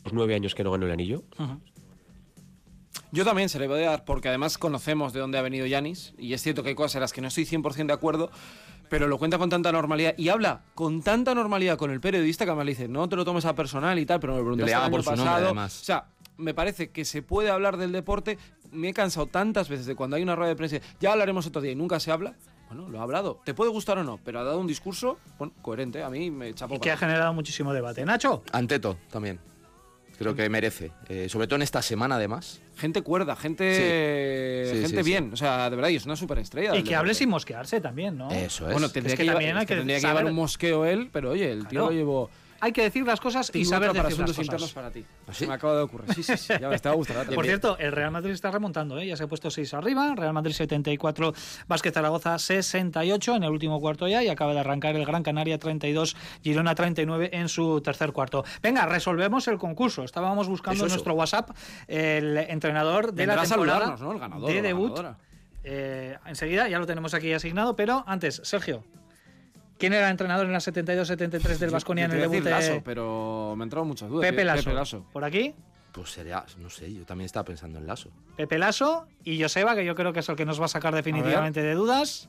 los nueve años que no ganó el anillo? Yo también se le voy a dar, porque además conocemos de dónde ha venido Yanis, y es cierto que hay cosas en las que no estoy 100% de acuerdo, pero lo cuenta con tanta normalidad y habla con tanta normalidad con el periodista que además le dice, no te lo tomes a personal y tal, pero me lo preguntaste Le llama el año por su nombre, pasado. además. O sea, me parece que se puede hablar del deporte. Me he cansado tantas veces de cuando hay una rueda de prensa, ya hablaremos otro día y nunca se habla. Bueno, lo ha hablado. Te puede gustar o no, pero ha dado un discurso bueno, coherente. A mí me chapó. Y que ha generado muchísimo debate. Nacho, Anteto también. Creo que merece. Eh, sobre todo en esta semana, además. Gente cuerda, gente, Sí, sí, gente sí, bien. O sea, de verdad, y es una superestrella. y que hable sin mosquearse también, ¿no? Eso es. Bueno, tendría Es que que, llevar, también hay es que que tendría que saber- llevar un mosqueo él, pero oye, el tío Claro. lo llevó. Hay que decir las cosas y saber para decir las asuntos cosas. internos para ti. ¿Ah, sí? Se me acaba de ocurrir. Sí, sí, sí. Ya ves, te va a gustar. ahora te Por cierto, el Real Madrid está remontando, ¿eh? ya se ha puesto 6 arriba, Real Madrid 74, Vázquez Zaragoza 68 en el último cuarto ya y acaba de arrancar el Gran Canaria 32, Girona 39 en su tercer cuarto. Venga, resolvemos el concurso. Estábamos buscando Eso, en eso. nuestro WhatsApp el entrenador de Vendrá la temporada ¿no? El ganador de la debut. Eh, enseguida ya lo tenemos aquí asignado, pero antes, Sergio. ¿Quién era el entrenador en la 72-73 del Vasconia en el debut Lasso, pero me han entrado muchas dudas. Pepe Lasso? Pepe Lasso. ¿Por aquí? Pues sería, no sé, yo también estaba pensando en Lasso. Pepe Lasso y Joseba, que yo creo que es el que nos va a sacar definitivamente de dudas.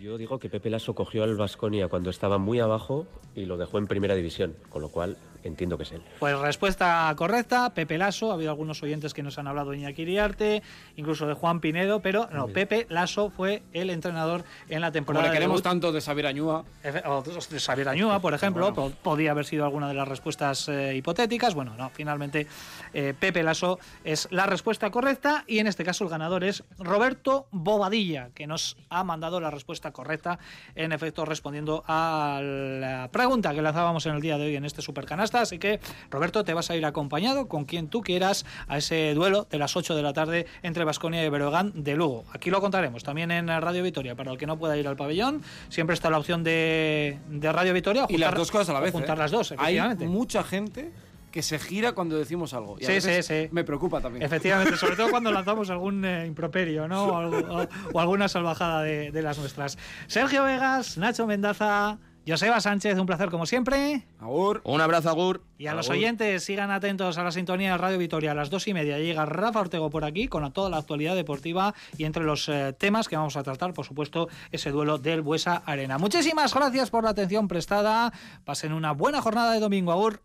Yo digo que Pepe Lasso cogió al Vasconia cuando estaba muy abajo y lo dejó en primera división, con lo cual entiendo que es él. Pues respuesta correcta, Pepe Lasso. Ha habido algunos oyentes que nos han hablado de Iñaki Iriarte, incluso de Juan Pinedo, pero no, Pepe Lasso fue el entrenador en la Como temporada le de queremos debut. tanto de Xavier Añúa, o de Xavier Añúa, por ejemplo, po- podía haber sido alguna de las respuestas eh, hipotéticas. Bueno, no, finalmente eh, Pepe Lasso es la respuesta correcta y en este caso el ganador es Roberto Bobadilla, que nos ha mandado la respuesta correcta, en efecto respondiendo a la pregunta que lanzábamos en el día de hoy en este Supercanasta. Así que, Roberto, te vas a ir acompañado con quien tú quieras a ese duelo de las 8 de la tarde entre Vasconia y Berogán de Lugo. Aquí lo contaremos también en Radio Vitoria. Para el que no pueda ir al pabellón, siempre está la opción de, de Radio Vitoria. y las juntar- dos cosas a la vez. Juntar ¿eh? las dos, Hay efectivamente. mucha gente que se gira cuando decimos algo. Y a Sí, veces sí, sí. Me preocupa también. Efectivamente, sobre todo cuando lanzamos algún eh, improperio, ¿no? O, o- o alguna salvajada de, de las nuestras. Sergio Vegas, Nacho Mendaza, Joseba Sánchez, un placer como siempre. Agur. Un abrazo, Agur. Y a los oyentes, sigan atentos a la sintonía de Radio Vitoria a las dos y media. Llega Rafa Ortego por aquí con toda la actualidad deportiva y entre los eh, temas que vamos a tratar, por supuesto, ese duelo del Buesa Arena. Muchísimas gracias por la atención prestada. Pasen una buena jornada de domingo. Agur.